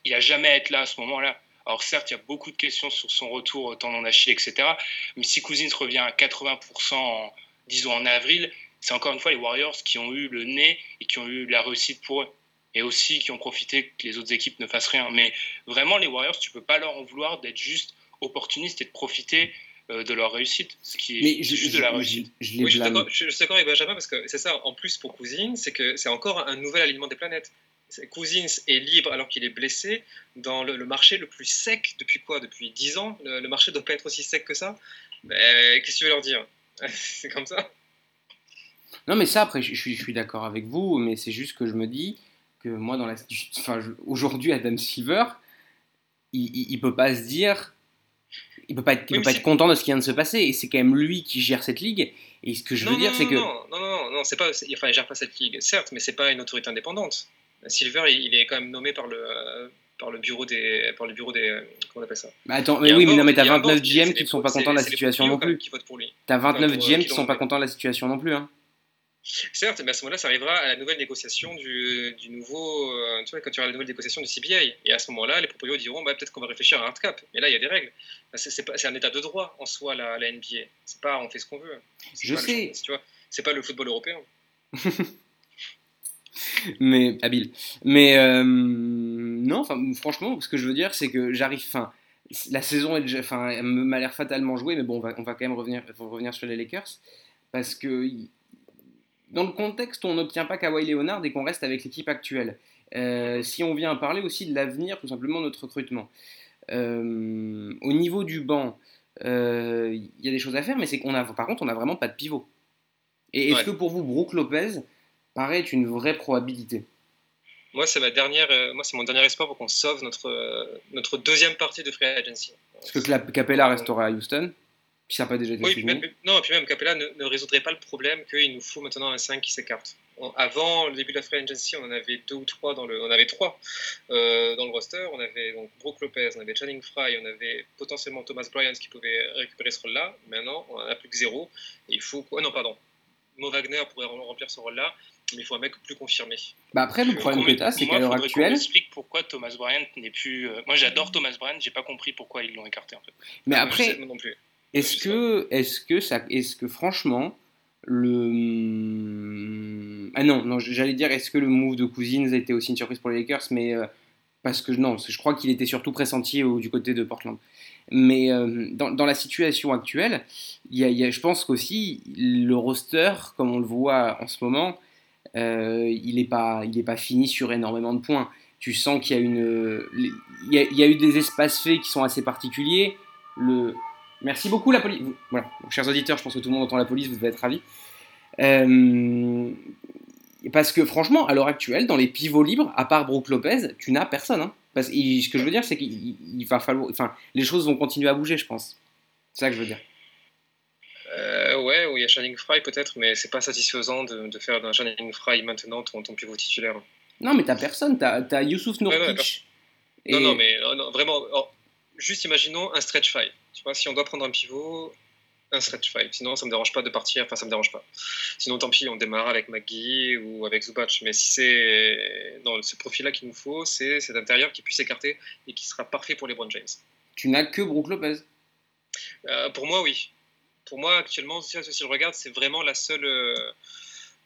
il a jamais à être là à ce moment-là. Alors certes, il y a beaucoup de questions sur son retour, tendon d'Achille, etc. Mais si Cousins revient à 80%, en, disons en avril, c'est encore une fois les Warriors qui ont eu le nez et qui ont eu la réussite pour eux. Et aussi qui ont profité que les autres équipes ne fassent rien. Mais vraiment, les Warriors, tu peux pas leur en vouloir d'être juste opportunistes et de profiter euh, de leur réussite. Ce qui est Mais juste je- de la je- réussite. je Oui, je suis d'accord- je je suis d'accord avec Benjamin parce que c'est ça, en plus pour Cousins, c'est que c'est encore un nouvel alignement des planètes. Cousins est libre alors qu'il est blessé dans le, le marché le plus sec depuis quoi? Depuis 10 ans? Le, le marché ne doit pas être aussi sec que ça? Qu'est-ce que tu veux leur dire? [LAUGHS] C'est comme ça Non, mais ça, après, je, je suis, je suis d'accord avec vous, mais c'est juste que je me dis que moi, dans la, enfin, aujourd'hui, Adam Silver, il, il peut pas se dire, il peut pas être, il peut pas être content de ce qui vient de se passer, et c'est quand même lui qui gère cette ligue. Et ce que je veux non, dire, c'est que Non, non, non, non, c'est pas, enfin, il gère pas cette ligue, certes, mais c'est pas une autorité indépendante. Silver, il, il est quand même nommé par le, euh, par le bureau des, par le bureau des, euh, comment on appelle ça? Bah, attends, mais oui, mais non, mais t'as il y a un 29 board, c'est- GM qui ne sont pas contents de la situation non plus. T'as 29 pour, euh, GM qui sont l'ont pas contents de la situation non plus. Hein. Certes, mais à ce moment-là, ça arrivera à la nouvelle négociation du, du nouveau. euh, tu vois, quand tu auras la nouvelle négociation du CBA. Et à ce moment-là, les proprios diront bah, peut-être qu'on va réfléchir à un hard cap. Mais là, il y a des règles. Enfin, C'est un état de droit en soi, la, la NBA. C'est pas on fait ce qu'on veut. Je sais. Tu vois, c'est pas le football européen. [LAUGHS] mais habile. Mais euh, non, franchement, ce que je veux dire, c'est que j'arrive. Enfin, la saison est déjà, elle m'a l'air fatalement jouée, mais bon, on va, on va quand même revenir, revenir sur les Lakers parce que dans le contexte, on n'obtient pas Kawhi Leonard et qu'on reste avec l'équipe actuelle. Euh, si on vient parler aussi de l'avenir, tout simplement notre recrutement. Euh, au niveau du banc, euh, il y a des choses à faire, mais c'est qu'on a, par contre, on n'a vraiment pas de pivot. Et est-ce Ouais. que pour vous, Brook Lopez paraît être une vraie probabilité? Moi, c'est ma dernière. moi, c'est mon dernier espoir pour qu'on sauve notre notre deuxième partie de free agency. Parce que Capella restera à Houston, ça n'a pas déjà été Oui, même, non, puis même Capella ne, ne résoudrait pas le problème qu'il nous faut maintenant un 5 qui s'écarte. On- Avant le début de la free agency, on en avait deux ou trois dans le, on avait trois euh, dans le roster. On avait donc Brook Lopez, on avait Channing Fry, on avait potentiellement Thomas Bryant qui pouvait récupérer ce rôle-là. Maintenant, on en a plus que zéro. Et il faut, oh non, pardon, Mo Wagner pourrait remplir ce rôle-là, mais il faut un mec plus confirmé. Bah après, le problème que tu as, c'est qu'à l'heure actuelle. m'explique pourquoi Thomas Bryant n'est plus. euh, Moi, j'adore Thomas Bryant, j'ai pas compris pourquoi ils l'ont écarté en fait. Mais après, sais pas non plus. Est-ce que, est-ce que ça, est-ce que franchement, le. Ah non, non, j'allais dire, est-ce que le move de Cousins a été aussi une surprise pour les Lakers, mais euh, parce que non, je crois qu'il était surtout pressenti au- du côté de Portland. Mais euh, dans, dans la situation actuelle, y a- y a- je pense qu'aussi le roster, comme on le voit en ce moment, euh, il n'est pas, il est pas fini sur énormément de points. Tu sens qu'il y a une, il y a, il y a eu des espaces faits qui sont assez particuliers. Le, merci beaucoup la police. Voilà, Donc, chers auditeurs, je pense que tout le monde entend la police, vous devez être ravis. Euh, parce que franchement, à l'heure actuelle, dans les pivots libres, à part Brook Lopez, tu n'as personne. hein. Parce, et ce que je veux dire, c'est qu'il il- il va falloir, enfin, les choses vont continuer à bouger, je pense. C'est ça que je veux dire. Euh, ouais, ou il y a Channing Fry peut-être, mais c'est pas satisfaisant de, de faire d'un Channing Fry maintenant ton, ton pivot titulaire. Non, mais t'as personne. T'as as Youssouf Ouais, ouais, Nourkic. Non, Et- non, mais non, non, vraiment, oh, juste imaginons un stretch five. Tu vois, si on doit prendre un pivot, un stretch five. Sinon, ça me dérange pas de partir. Enfin, ça me dérange pas. Sinon, tant pis, on démarre avec McGee ou avec Zubac. Mais si c'est dans ce profil-là qu'il nous faut, c'est cet intérieur qui puisse s'écarter et qui sera parfait pour les Brown James. Tu n'as que Brook Lopez. Euh, pour moi, oui. Pour moi, actuellement, si, si je regarde, c'est vraiment la seule. euh,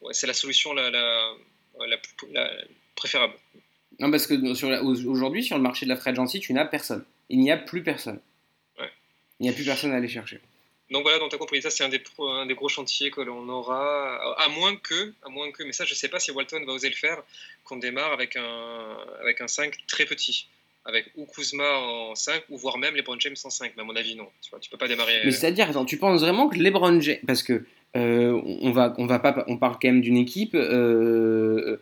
ouais, c'est la solution la, la, la plus la préférable. Non, parce que aujourd'hui, sur le marché de la free agency, tu n'as personne. Il n'y a plus personne. Il n'y a plus personne à aller chercher. Donc voilà, donc tu as compris, ça c'est un des, pro- un des gros chantiers que l'on aura, à moins que, à moins que, mais ça je sais pas si Walton va oser le faire, qu'on démarre avec un, avec un 5 très petit, avec ou Kuzma en 5, ou voire même les LeBron James en 5, mais à mon avis non, tu vois, tu peux pas démarrer... Mais c'est-à-dire, attends, tu penses vraiment que LeBron James, parce que euh, on va, on va pas, on parle quand même d'une équipe. euh,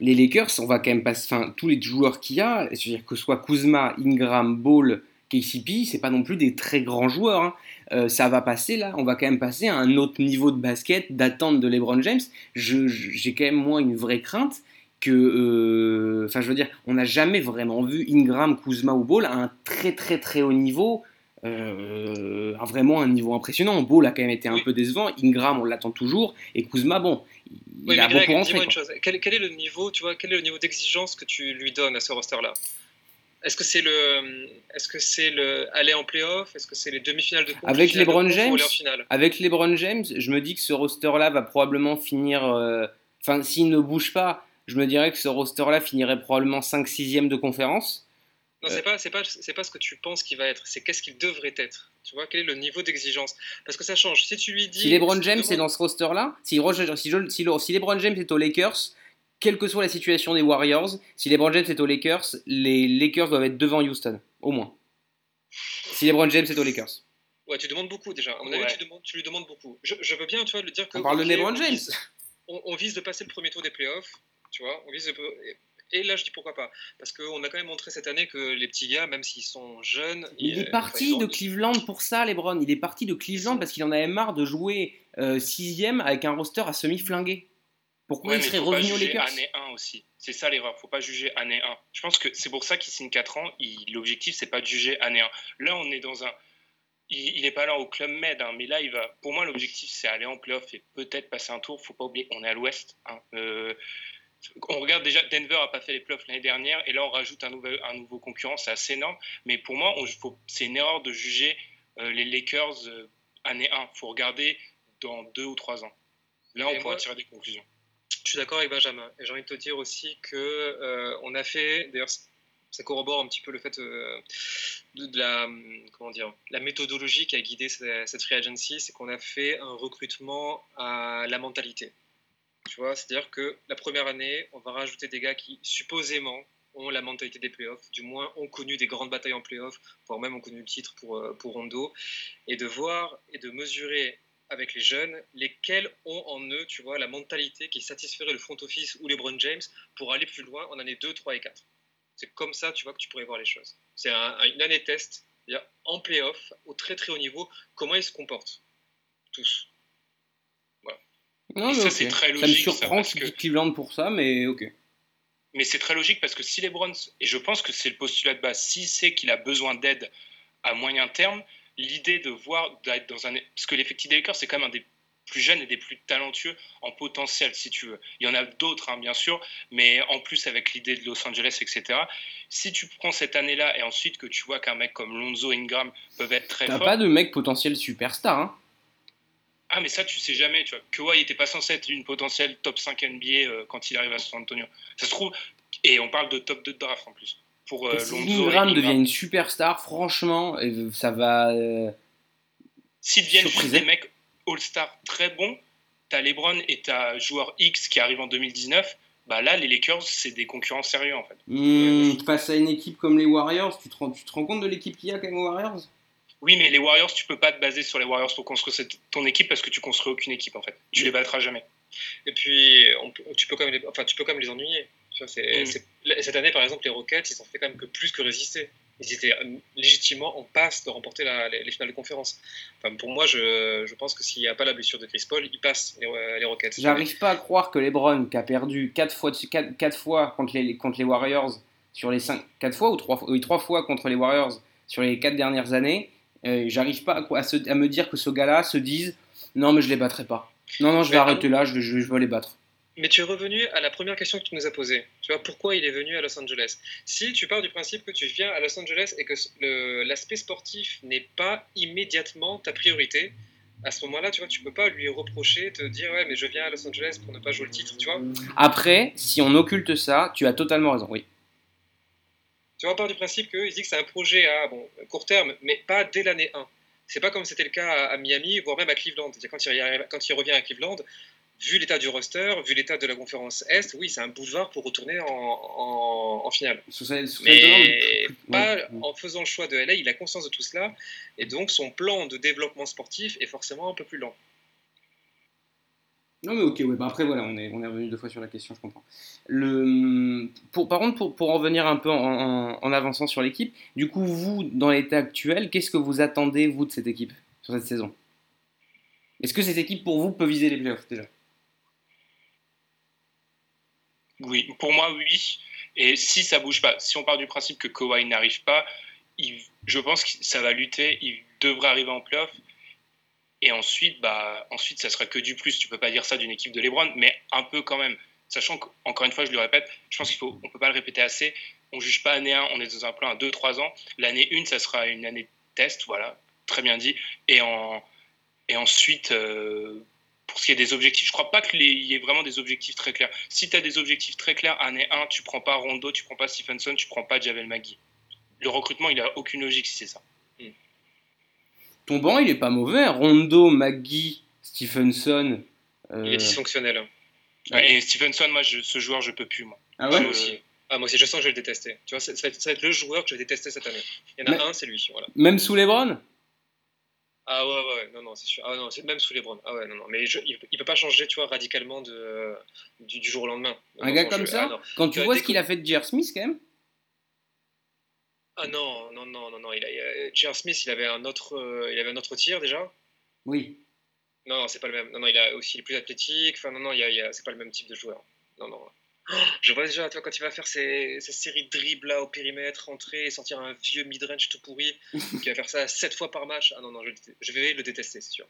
les Lakers, on va quand même pas, enfin, tous les joueurs qu'il y a, c'est-à-dire que ce soit Kuzma, Ingram, Ball KCP, c'est pas non plus des très grands joueurs. hein. Euh, ça va passer là, on va quand même passer à un autre niveau de basket, d'attente de LeBron James. J'ai quand même moi une vraie crainte que, euh, enfin je veux dire, on n'a jamais vraiment vu Ingram, Kuzma ou Ball à un très très très haut niveau. euh, à vraiment un niveau impressionnant. Ball a quand même été un Oui. peu décevant. Ingram, on l'attend toujours. Et Kuzma, bon, il Oui, a Greg, beaucoup rentré. quel est le niveau, tu vois, quel est le niveau d'exigence que tu lui donnes à ce roster-là? Est-ce que c'est le, est-ce que c'est le aller en playoff? Est-ce que c'est les demi-finales de conf, Avec LeBron James Avec LeBron James, je me dis que ce roster-là va probablement finir. euh, Enfin, s'il ne bouge pas, je me dirais que ce roster-là finirait probablement 5-6ème de conférence. Non, c'est pas, c'est pas, c'est pas ce que tu penses qu'il va être. C'est qu'est-ce qu'il devrait être. Tu vois, quel est le niveau d'exigence? Parce que ça change. Si tu lui dis. Si LeBron James est dans ce roster-là, si, si, si si LeBron James est aux Lakers, quelle que soit la situation des Warriors, si LeBron James est aux Lakers, les Lakers doivent être devant Houston, au moins. Si LeBron James est aux Lakers. Ouais, tu demandes beaucoup déjà. À mon avis, Ouais. tu, demandes, tu lui demandes beaucoup. Je, je veux bien, tu vois, le dire que. On parle de LeBron on James. vise- on, on vise de passer le premier tour des playoffs, tu vois. On vise de- et, et là, je dis pourquoi pas. Parce qu'on a quand même montré cette année que les petits gars, même s'ils sont jeunes. Il est enfin, parti de Cleveland pour ça, LeBron. Il est parti de Cleveland parce qu'il en avait marre de jouer euh, sixième avec un roster à semi-flingué. Pourquoi Ouais, il serait revenu aux juger Lakers année 1 aussi. C'est ça l'erreur. Faut pas juger année 1. Je pense que c'est pour ça qu'il signe 4 ans. Il- L'objectif, c'est pas de juger année 1. Là, on est dans un. Il, il est pas là au club Med, hein, mais là, il va. Pour moi, l'objectif, c'est aller en playoff et peut-être passer un tour. Faut pas oublier, on est à l'Ouest. hein. Euh, on regarde déjà, Denver a pas fait les playoffs l'année dernière, et là, on rajoute un, nouvel, un nouveau concurrent. C'est assez énorme. Mais pour moi, c'est une erreur de juger euh, les Lakers euh, année 1. Faut regarder dans 2 ou 3 ans. Là, on Et pourra moi- tirer des conclusions. Je suis d'accord avec Benjamin. Et j'ai envie de te dire aussi que euh, a fait, d'ailleurs, ça corrobore un petit peu le fait euh, de, de la, hum, comment dire, la méthodologie qui a guidé cette, cette free agency, c'est qu'on a fait un recrutement à la mentalité. Tu vois, c'est-à-dire que la première année, on va rajouter des gars qui supposément ont la mentalité des playoffs, du moins ont connu des grandes batailles en playoffs, voire même ont connu le titre pour, euh, pour Rondo, et de voir et de mesurer avec les jeunes, lesquels ont en eux, tu vois, la mentalité qui satisferait le front office ou les LeBron James pour aller plus loin en année 2, 3 et 4. C'est comme ça, tu vois, que tu pourrais voir les choses. C'est un- un- une année test, en playoff, au très très haut niveau, comment ils se comportent. Tous. Non, Et mais ça, c'est très Ça me logique, ça, surprend parce qu'il que- Cleveland pour ça, mais ok. Mais c'est très logique parce que si les Browns, et je pense que c'est le postulat de base, s'il sait qu'il a besoin d'aide à moyen terme, l'idée de voir, d'être dans un. Parce que l'effectif des Lakers, c'est quand même un des plus jeunes et des plus talentueux en potentiel, si tu veux. Il y en a d'autres, hein, bien sûr, mais en plus avec l'idée de Los Angeles, etc. Si tu prends cette année-là et ensuite que tu vois qu'un mec comme Lonzo Ingram peuvent être très T'as pas de mec potentiel superstar, hein Ah, mais ça, tu sais jamais, tu vois. Kawhi était pas censé être une potentielle top 5 NBA euh, quand il arrive à San Antonio. Ça se trouve, et on parle de top 2 de draft en plus. Pour euh, Si Ingram devient une superstar, franchement, ça va. euh, S'ils deviennent juste des mecs All-Star très bons, t'as LeBron et t'as joueur X qui arrive en 2019, bah là, les Lakers, c'est des concurrents sérieux en fait. hmm, face à une équipe comme les Warriors, tu te rends, tu te rends compte de l'équipe qu'il y a quand même aux Warriors? Oui, mais les Warriors, tu peux pas te baser sur les Warriors pour construire cette- ton équipe parce que tu construis aucune équipe en fait. Tu les battras jamais. Et puis, on tu, peux quand même les, enfin, tu peux quand même les ennuyer. Tu vois, c'est- Mm. c'est- Cette année, par exemple, les Rockets, ils ont fait quand même que plus que résister. Ils étaient euh, légitimement en passe de remporter la- les, les finales de conférence. Enfin, pour moi, je, je pense que s'il n'y a pas la blessure de Chris Paul, ils passent les, euh, les Rockets. J'arrive pas à croire que LeBron, qui a perdu 4 fois, contre, les, contre les Warriors, sur les 5. 4 fois ou 3 fois Oui, 3 fois contre les Warriors sur les 4 dernières années, euh, j'arrive pas à, quoi- à se- à me dire que ce gars-là se dise Non, mais je les battrai pas. Non, non, je vais Mais arrêter là, je vais les battre. Mais tu es revenu à la première question que tu nous as posée. Tu vois, pourquoi il est venu à Los Angeles? Si tu pars du principe que tu viens à Los Angeles et que l'aspect sportif n'est pas immédiatement ta priorité, à ce moment-là, tu vois, tu peux pas lui reprocher, te dire ouais, mais je viens à Los Angeles pour ne pas jouer le titre, tu vois? Après, si on occulte ça, tu as totalement raison, oui. Tu vois, on part du principe qu'il dit que c'est un projet à bon, court terme, mais pas dès l'année 1. C'est pas comme c'était le cas à, Miami, voire même à Cleveland. C'est-à-dire Quand il, arrive- quand il revient à Cleveland, vu l'état du roster, vu l'état de la conférence Est, oui, c'est un boulevard pour retourner en, en- en finale. Sous sa- sous sa étonnante- Mais pas Ouais. en faisant le choix de LA, il a conscience de tout cela, et donc son plan de développement sportif est forcément un peu plus lent. Non mais ok, ouais, bah après voilà, on est, on est revenu deux fois sur la question, je comprends. Le, pour, par contre, pour, pour en revenir un peu en, en- en avançant sur l'équipe, du coup, vous, dans l'état actuel, qu'est-ce que vous attendez, vous, de cette équipe, sur cette saison? Est-ce que cette équipe, pour vous, peut viser les playoffs, déjà? Oui, pour moi, oui. Et si ça bouge pas, si on part du principe que Kawhi n'arrive pas, je pense que ça va lutter. Il devrait arriver en playoff. Et ensuite, bah, ensuite, ça sera que du plus. Tu peux pas dire ça d'une équipe de LeBron, mais un peu quand même. Sachant qu'encore une fois, je le répète, je pense qu'il faut, on peut pas le répéter assez. On juge pas année 1, on est dans un plan à 2-3 ans. L'année 1, ça sera une année de test, voilà, très bien dit. Et, en, et ensuite, euh, pour ce qui est des objectifs, je crois pas qu'il y ait vraiment des objectifs très clairs. Si tu as des objectifs très clairs, année 1, tu prends pas Rondo, tu prends pas Stephenson, tu prends pas Javel Magui. Le recrutement, il a aucune logique si c'est ça. Ton banc, il est pas mauvais. hein. Rondo, Maggie, Stephenson. euh, Il est dysfonctionnel. Ouais, Et Stephenson, moi, je- ce joueur, je peux plus, moi. Ah aussi. Ah, moi aussi, je sens que je vais le détester. Tu vois, ça, ça va être, le joueur que je vais détester cette année. Il y en a Mais- un, c'est lui. Voilà. Même sous LeBron? Ah ouais, ouais, non, non, c'est sûr. Ah non, c'est même sous les Browns. Ah ouais, non, non, mais je- il, il peut pas changer, tu vois, radicalement de, du, du jour au lendemain. Un gars comme ça Ah. Quand tu Euh, vois ce qu'il a fait de J.R. Smith, quand même Ah non, non, non, non, non. J.R. Smith, il avait un autre, euh, il avait un autre tir déjà. Oui. Non, non, c'est pas le même. Non, non, il a aussi il est plus athlétique. Enfin, non, non, il y a, il y a- c'est pas le même type de joueur. Non, non. Je vois déjà, toi, quand il va faire ces, ces séries de dribbles là au périmètre, rentrer et sortir un vieux mid-range tout pourri, [LAUGHS] qui va faire ça 7 fois par match. Ah non, non, je, vais le détester, c'est sûr.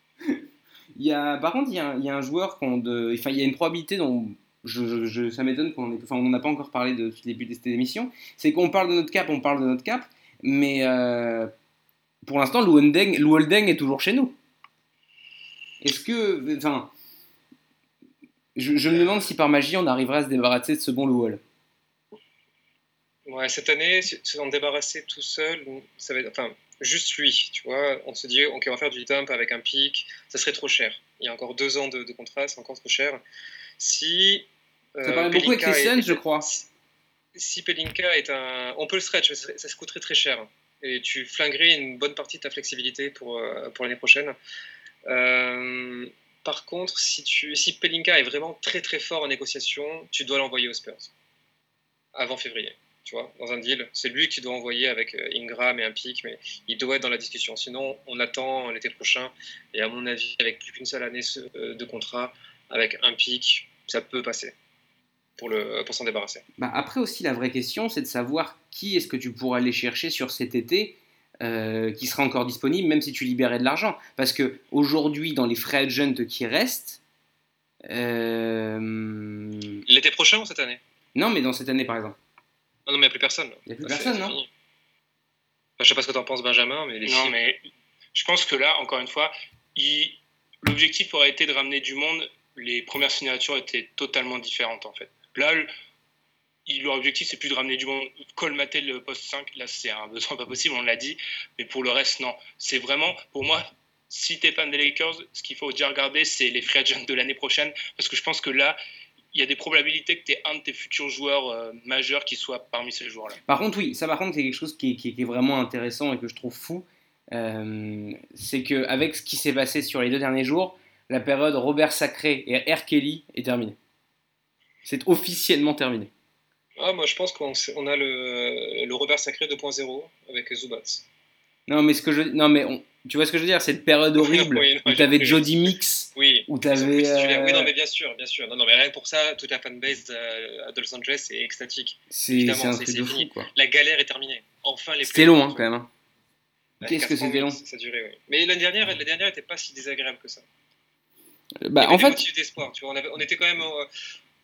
Il y a, par contre, il y a, un- il y a un joueur qu'on de, enfin, il y a une probabilité dont je, je- je- ça m'étonne qu'on enfin, on n'en a pas encore parlé de- depuis le début de cette émission. C'est qu'on parle de notre cap, on parle de notre cap, mais euh, pour l'instant, Holdeng est toujours chez nous. Est-ce que, enfin, je, je me demande si par magie on arriverait à se débarrasser de ce bon Lou. Ouais, cette année, s'en débarrasser tout seul, ça va être, enfin, juste lui, tu vois. On se dit, ok, on va faire du dump avec un pic, ça serait trop cher. Il y a encore deux ans de, de contrat, c'est encore trop cher. Si. Ça euh, paraît beaucoup avec les Suns, je crois. Si, si Pelinka est un. On peut le stretch, mais ça, ça se coûterait très cher. Et tu flinguerais une bonne partie de ta flexibilité pour, euh, pour l'année prochaine. Euh, par contre, si, tu, si Pelinka est vraiment très très fort en négociation, tu dois l'envoyer aux Spurs. Avant février, tu vois, dans un deal. C'est lui que tu dois envoyer avec euh, Ingram et un pic, mais il doit être dans la discussion. Sinon, on attend l'été prochain. Et à mon avis, avec plus qu'une seule année euh, de contrat, avec un pic, ça peut passer pour, le, pour s'en débarrasser. Bah, après aussi, la vraie question, c'est de savoir qui est-ce que tu pourras aller chercher sur cet été euh, qui sera encore disponible, même si tu libérais de l'argent. Parce que aujourd'hui, dans les free agents qui restent, euh, L'été prochain ou cette année? Non, mais dans cette année par exemple, Non, non, mais il n'y a plus personne. il n'y a plus C'est- personne, non fini. Enfin, je sais pas ce que tu en penses, Benjamin, mais les Non, filles- mais je pense que là, encore une fois, il- l'objectif aurait été de ramener du monde. Les premières signatures étaient totalement différentes, en fait. Là, leur objectif, c'est plus de ramener du monde. Colmater le poste 5, là, c'est un besoin pas possible, on l'a dit. Mais pour le reste, non. C'est vraiment, pour moi, si t'es fan des Lakers, ce qu'il faut déjà regarder, c'est les free agents de l'année prochaine. Parce que je pense que là, il y a des probabilités que tu un de tes futurs joueurs euh, majeurs qui soit parmi ces joueurs-là. Par contre, oui, ça par contre, c'est quelque chose qui est vraiment intéressant et que je trouve fou. Euh, c'est qu'avec ce qui s'est passé sur les deux derniers jours, la période Robert Sacré et R. Kelly est terminée. C'est officiellement terminé. Ah, moi, je pense qu'on on a le, le Robert Sacré 2.0 avec Zubats. Non, mais ce que je, non, mais on- tu vois ce que je veux dire, cette période horrible Oui, non, où t'avais compris. Jody Mix, Oui. où titulaire. Oui, euh, non, mais bien sûr, bien sûr. Non, non, mais rien que pour ça, toute la fanbase euh, de Los Angeles est extatique. C'est un truc de fou, quoi. La galère est terminée. Enfin, les C'était long, hein, quand même. hein. Qu'est-ce que c'était long. Ça, durait, oui. Mais l'année dernière, l'année dernière n'était pas si désagréable que ça. Bah, en fait, d'espoir. Tu vois, on, avait- on était quand même.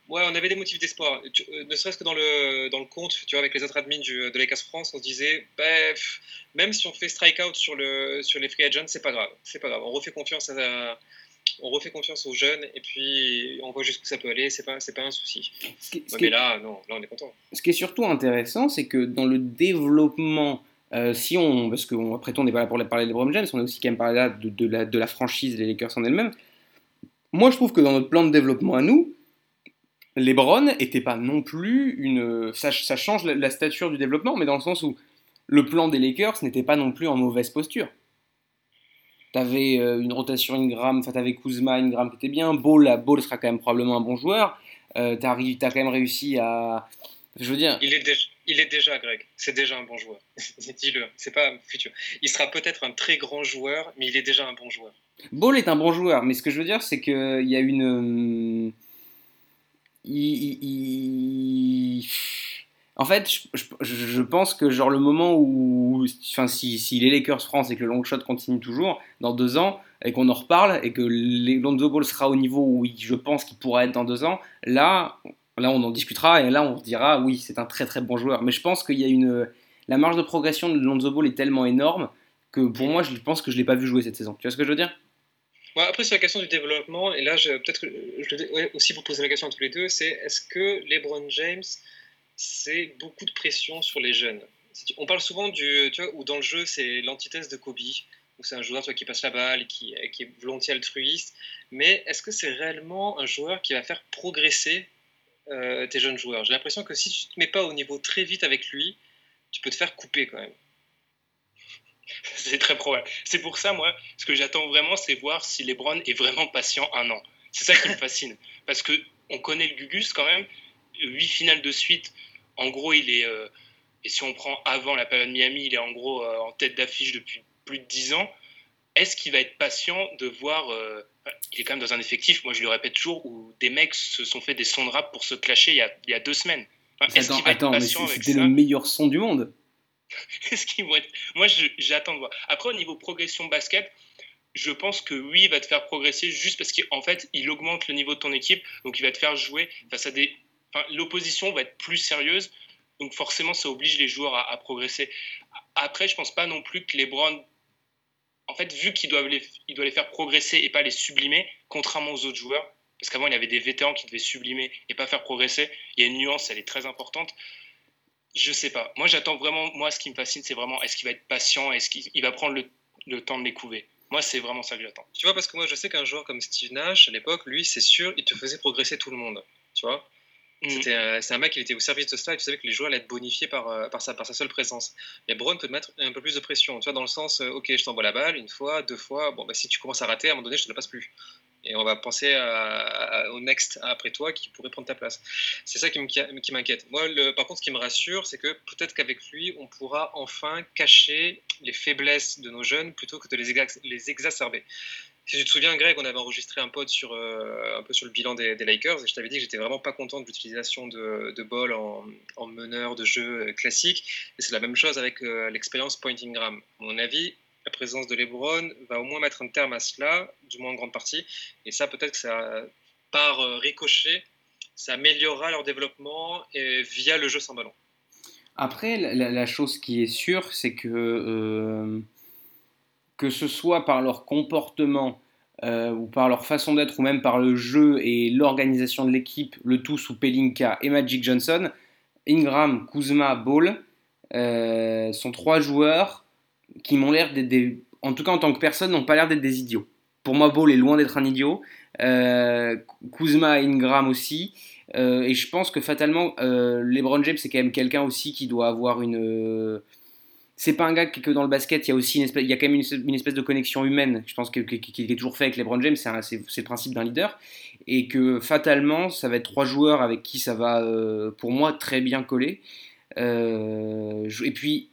Ouais, on avait des motifs d'espoir. Euh, Ne serait-ce que dans le, dans le compte, tu vois, avec les autres admins du, de Lakers France, on se disait, bah, pff, même si on fait strikeout sur, le, sur les free agents, c'est pas grave. C'est pas grave. On refait confiance à. On refait confiance aux jeunes et puis on voit jusqu'où ça peut aller, c'est pas, c'est pas un souci. ce qui- ce Ouais, qui mais là, non, là on est content. ce qui est surtout intéressant, c'est que dans le développement, euh, si on, parce qu'après tout, on n'est pas là pour parler de LeBron James, on est aussi quand même parler là de, de la, de la franchise des Lakers en elle-même. Moi, je trouve que dans notre plan de développement à nous, LeBron était pas non plus une. Ça, ça change la, la stature du développement, mais dans le sens où le plan des Lakers n'était pas non plus en mauvaise posture. T'avais euh, une rotation Ingram, enfin t'avais Kuzma, Ingram qui était bien. Ball, Ball sera quand même probablement un bon joueur. Euh, t'as quand même réussi à. Je veux dire, Il est, déjà, il est déjà, Greg. C'est déjà un bon joueur. [LAUGHS] Dis-le. C'est pas futur. Il sera peut-être un très grand joueur, mais il est déjà un bon joueur. Ball est un bon joueur, mais ce que je veux dire, c'est qu'il y a une. En fait, je, pense que genre le moment où, enfin, si, si les Lakers France et que le long shot continue toujours, dans deux ans, et qu'on en reparle, et que Lonzo Ball sera au niveau où je pense qu'il pourra être dans deux ans, là, là on en discutera, et là on dira, oui, c'est un très très bon joueur. Mais je pense qu'il y a une... La marge de progression de Lonzo Ball est tellement énorme que pour moi, je pense que je l'ai pas vu jouer cette saison. Tu vois ce que je veux dire? Après, sur la question du développement, et là, peut-être que je vais aussi vous poser la question à tous les deux, c'est est-ce que LeBron James, c'est beaucoup de pression sur les jeunes? On parle souvent du, tu vois, où dans le jeu, c'est l'antithèse de Kobe, où c'est un joueur tu vois, qui passe la balle, qui, qui est volontiers altruiste, mais est-ce que c'est réellement un joueur qui va faire progresser euh, tes jeunes joueurs? J'ai l'impression que si tu te mets pas au niveau très vite avec lui, tu peux te faire couper quand même. [LAUGHS] C'est très probable. C'est pour ça, moi, ce que j'attends vraiment, c'est voir si LeBron est vraiment patient un an. C'est ça qui me [LAUGHS] fascine. Parce que on connaît le Gugus quand même. Huit finales de suite. En gros, il est. euh, et si on prend avant la période Miami, il est en gros euh, en tête d'affiche depuis plus de 10 ans. Est-ce qu'il va être patient de voir. euh, il est quand même dans un effectif, moi je le répète toujours, où des mecs se sont fait des sons de rap pour se clasher il y a, il y a deux semaines. Enfin, est-ce qu'il va être attends mais patient c'est- avec c'était ça? le meilleur son du monde. [LAUGHS] Est-ce qu'ils vont être... Moi, j'attends de voir. Après, au niveau progression basket, je pense que oui, il va te faire progresser juste parce qu'en fait, il augmente le niveau de ton équipe. Donc, il va te faire jouer face à des. L'opposition va être plus sérieuse. Donc, forcément, ça oblige les joueurs à, à progresser. Après, je pense pas non plus que les Browns. En fait, vu qu'il doit les, il doit les faire progresser et pas les sublimer, contrairement aux autres joueurs, parce qu'avant, il y avait des vétérans qui devaient sublimer et pas faire progresser. Il y a une nuance, elle est très importante. Je sais pas. Moi, j'attends vraiment. Moi, ce qui me fascine, c'est vraiment est-ce qu'il va être patient Est-ce qu'il il va prendre le, le temps de les couver Moi, c'est vraiment ça que j'attends. Tu vois, parce que moi, je sais qu'un joueur comme Steve Nash, à l'époque, lui, c'est sûr, il te faisait progresser tout le monde. Tu vois? Mm. C'était euh, c'est un mec qui était au service de cela et tu savais que les joueurs allaient être bonifiés par, euh, par, sa, par sa seule présence. Mais Brown peut te mettre un peu plus de pression, tu vois, dans le sens, euh, ok, je t'envoie la balle une fois, deux fois, bon, bah, si tu commences à rater, à un moment donné, je te la passe plus. Et on va penser au next après toi qui pourrait prendre ta place. C'est ça qui m'inquiète. Moi, par contre, ce qui me rassure, c'est que peut-être qu'avec lui, on pourra enfin cacher les faiblesses de nos jeunes plutôt que de les, exa- les exacerber. Si tu te souviens, Greg, on avait enregistré un pod sur, euh, un peu sur le bilan des, Lakers et je t'avais dit que j'étais vraiment pas content de l'utilisation de, de en, en meneur de jeu classique. Et c'est la même chose avec euh, l'expérience Pointing Gram. À mon avis, la présence de LeBron va au moins mettre un terme à cela, du moins en grande partie. Et ça, peut-être que ça, par euh, ricochet, ça améliorera leur développement et via le jeu sans ballon. Après, la, chose qui est sûre, c'est que euh, que ce soit par leur comportement euh, ou par leur façon d'être ou même par le jeu et l'organisation de l'équipe, le tout sous Pelinka et Magic Johnson, Ingram, Kuzma, Ball euh, sont trois joueurs qui m'ont l'air d'être des, en tout cas en tant que personne, n'ont pas l'air d'être des idiots. Pour moi, Ball est loin d'être un idiot. Euh, Kuzma et Ingram aussi. Euh, et je pense que fatalement, euh, LeBron James, c'est quand même quelqu'un aussi qui doit avoir une. euh, c'est pas un gars que dans le basket, il y a aussi une espèce, il y a quand même une, espèce- de connexion humaine. Je pense que- que- qui est toujours fait avec LeBron James, c'est le principe d'un leader. Et que fatalement, ça va être trois joueurs avec qui ça va, pour moi, très bien coller. Et puis,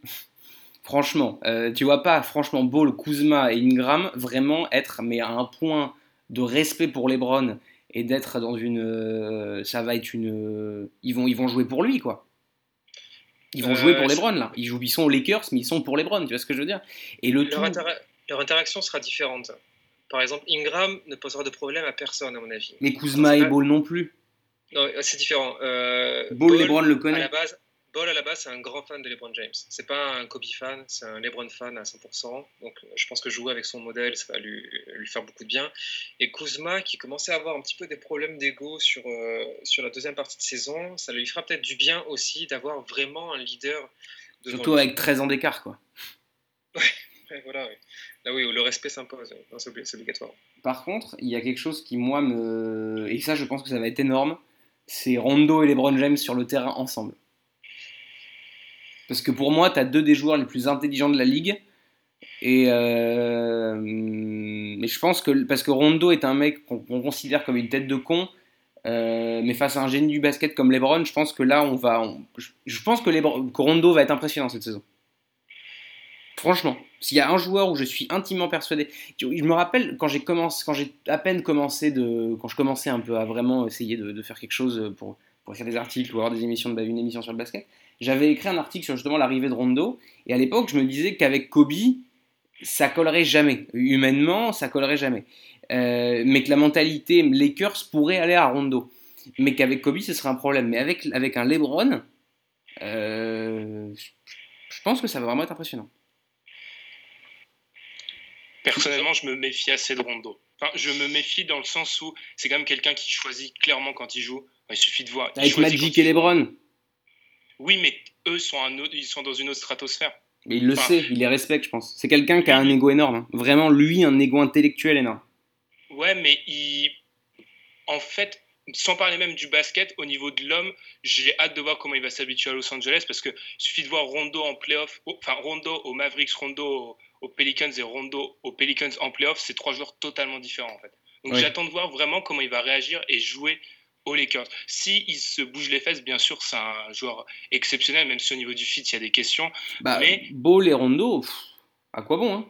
franchement, euh, tu vois pas, franchement, Ball, Kuzma et Ingram vraiment être, mais à un point de respect pour LeBron et d'être dans une. euh, ça va être une. euh, ils, vont, ils vont jouer pour lui, quoi. Ils vont jouer pour LeBron, là. Ils, jouent, ils sont aux Lakers, mais ils sont pour LeBron, tu vois ce que je veux dire? Et le tout. Leur, intera- leur interaction sera différente. Par exemple, Ingram ne posera de problème à personne, à mon avis. Mais Kuzma et Ball non plus. Non, c'est différent. Euh, Ball, LeBron le À connaît. la base, Ball, à la base, c'est un grand fan de LeBron James. C'est pas un Kobe fan, c'est un LeBron fan à 100%. Donc, je pense que jouer avec son modèle, ça va lui, lui faire beaucoup de bien. Et Kuzma, qui commençait à avoir un petit peu des problèmes d'ego sur, euh, sur la deuxième partie de saison, ça lui fera peut-être du bien aussi d'avoir vraiment un leader. Surtout avec 13 ans d'écart, quoi. [LAUGHS] Ouais, voilà, ouais. Là, oui, où le respect s'impose. Obli- c'est obligatoire. Par contre, il y a quelque chose qui, moi, me. Et ça, je pense que ça va être énorme. C'est Rondo et LeBron James sur le terrain ensemble. Parce que pour moi, tu as deux des joueurs les plus intelligents de la ligue. Et euh, mais je pense que parce que Rondo est un mec qu'on considère comme une tête de con, euh, mais face à un génie du basket comme LeBron, je pense que là on va, je, pense que, Rondo va être impressionnant cette saison. Franchement, s'il y a un joueur où je suis intimement persuadé, je me rappelle quand j'ai commencé, quand j'ai à peine commencé de, quand je commençais un peu à vraiment essayer de faire quelque chose pour, pour écrire des articles ou avoir des émissions une émission sur le basket, j'avais écrit un article sur justement l'arrivée de Rondo et à l'époque je me disais qu'avec Kobe ça collerait jamais, humainement ça collerait jamais, Euh, mais que la mentalité Lakers pourrait aller à Rondo, mais qu'avec Kobe ce serait un problème, mais avec avec un LeBron, euh, je pense que ça va vraiment être impressionnant. Personnellement, je me méfie assez de Rondo. Je me méfie dans le sens où c'est quand même quelqu'un qui choisit clairement quand il joue. Il suffit de voir. Avec Magic et LeBron. Oui, mais eux sont, un autre- ils sont dans une autre stratosphère. Mais il le Enfin, sait, il les respecte, je pense. C'est quelqu'un qui a un ego énorme. hein. Vraiment, lui, un ego intellectuel énorme. Ouais, mais il... en fait, sans parler même du basket, au niveau de l'homme, j'ai hâte de voir comment il va s'habituer à Los Angeles parce que suffit de voir Rondo en playoff, enfin Rondo aux Mavericks, Rondo aux, aux Pelicans et Rondo aux Pelicans en playoff, c'est trois joueurs totalement différents en fait. Donc Oui. j'attends de voir vraiment comment il va réagir et jouer aux Lakers. Si il se bouge les fesses, bien sûr, c'est un joueur exceptionnel, même si au niveau du fit, il y a des questions. Bah, Mais- Ball et Rondo, pff, à quoi bon hein?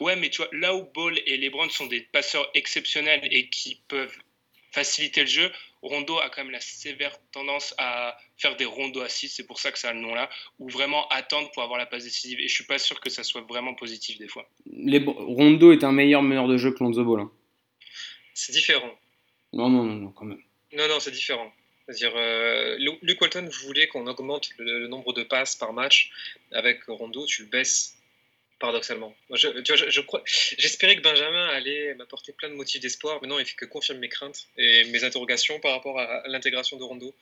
Ouais, mais tu vois, là où Ball et LeBron sont des passeurs exceptionnels et qui peuvent faciliter le jeu, Rondo a quand même la sévère tendance à faire des rondos à 6, c'est pour ça que ça a le nom là, ou vraiment attendre pour avoir la passe décisive. Et je suis pas sûr que ça soit vraiment positif des fois. Les- Rondo est un meilleur meneur de jeu que Lonzo Ball. hein. C'est différent. Non, non, non, non, quand même. Non, non, c'est différent. C'est-à-dire, euh, Lu- Luke Walton voulait qu'on augmente le, le nombre de passes par match. Avec Rondo, tu baisses paradoxalement. Moi, je, tu vois, je, je crois, j'espérais que Benjamin allait m'apporter plein de motifs d'espoir, mais non, il fait que confirmer mes craintes et mes interrogations par rapport à, à l'intégration de Rondo.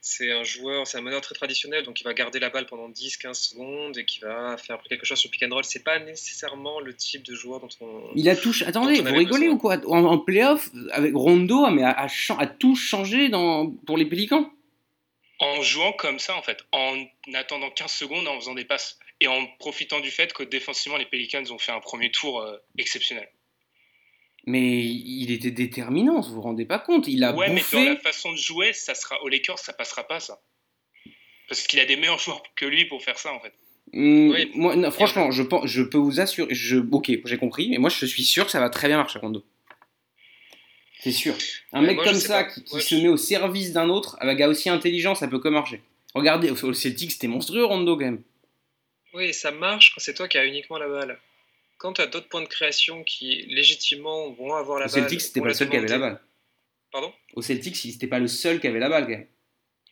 C'est un joueur, c'est un meneur très traditionnel, donc il va garder la balle pendant 10-15 secondes et qui va faire quelque chose sur pick and roll. C'est pas nécessairement le type de joueur dont on. Il a tout. ch- Attendez, vous rigolez besoin. ou quoi? En, en playoff, avec Rondo, mais a, a cha- a tout changé dans, pour les Pélicans? En jouant comme ça, en fait, en attendant 15 secondes, en faisant des passes et en profitant du fait que défensivement, les Pelicans ont fait un premier tour euh, exceptionnel. Mais il était déterminant, vous vous rendez pas compte Il a ouais, mais dans la façon de jouer, ça sera aux Lakers, ça passera pas ça. Parce qu'il a des meilleurs joueurs que lui pour faire ça, en fait. Oui. moi, non, franchement, je, pense, je peux vous assurer. Je, ok, j'ai compris, mais moi je suis sûr que ça va très bien marcher Rondo. C'est sûr. Un Ouais, mec moi, comme ça pas. qui, se je- met au service d'un autre, avec un gars aussi intelligent, ça peut que marcher. Regardez, au au Celtics, c'était monstrueux Rondo quand même. Oui, ça marche quand c'est toi qui as uniquement la balle. Quand tu as d'autres points de création qui légitimement vont avoir la Au balle. Celtics, c'était pas le seul qui avait la balle. Pardon? Au Celtics, c'était pas le seul qui avait la balle quand même.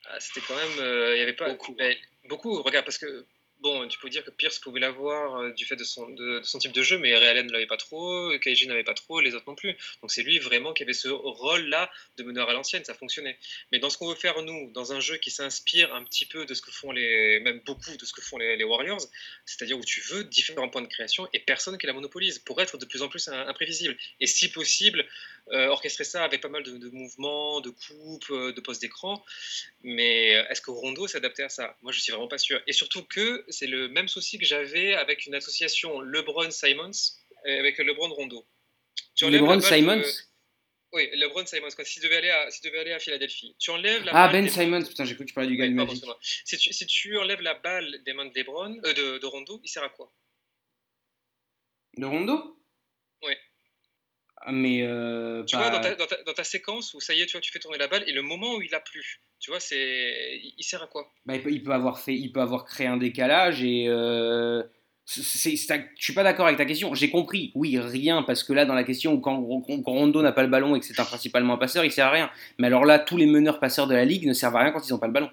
Ah, C'était quand même. euh, Il y avait pas. Beaucoup. ben, beaucoup, regarde, parce que. Bon, tu peux dire que Pierce pouvait l'avoir euh, du fait de son, type de jeu, mais Ray ne l'avait pas trop, KG n'avait pas trop, les autres non plus. Donc c'est lui vraiment qui avait ce rôle-là de meneur à l'ancienne, ça fonctionnait. Mais dans ce qu'on veut faire nous, dans un jeu qui s'inspire un petit peu de ce que font les, même beaucoup de ce que font les, Warriors, c'est-à-dire où tu veux différents points de création et personne qui la monopolise pour être de plus en plus imprévisible. Et si possible, euh, orchestrer ça avec pas mal de, mouvements, de coupes, euh, de postes d'écran. Mais euh, est-ce que Rondo s'est à ça? Moi, je suis vraiment pas sûr. Et surtout que c'est le même souci que j'avais avec une association LeBron-Simons et avec LeBron-Rondo. Tu enlèves LeBron Simons de- Oui, LeBron Simons, quand s'il devait aller à, s'il devait aller à Philadelphie. Tu enlèves la Ah, balle Ben des- Simons, putain, j'ai cru que tu parlais du gars du Magic. Si tu, si tu enlèves la balle des mains de LeBron, euh, de, de Rondo, il sert à quoi? De Rondo? Mais. euh, Tu vois, dans ta, dans, ta, dans ta séquence où ça y est, tu vois, tu fais tourner la balle et le moment où il a plus, tu vois, c'est, il il sert à quoi? Bah, il, peut, il peut avoir fait, il peut avoir créé un décalage et euh, c'est, c'est- c'est- je suis pas d'accord avec ta question. J'ai compris, oui, rien parce que là dans la question quand, quand- quand Rondo n'a pas le ballon et que c'est un, principalement un passeur, il sert à rien. Mais alors là, tous les meneurs passeurs de la ligue ne servent à rien quand ils ont pas le ballon.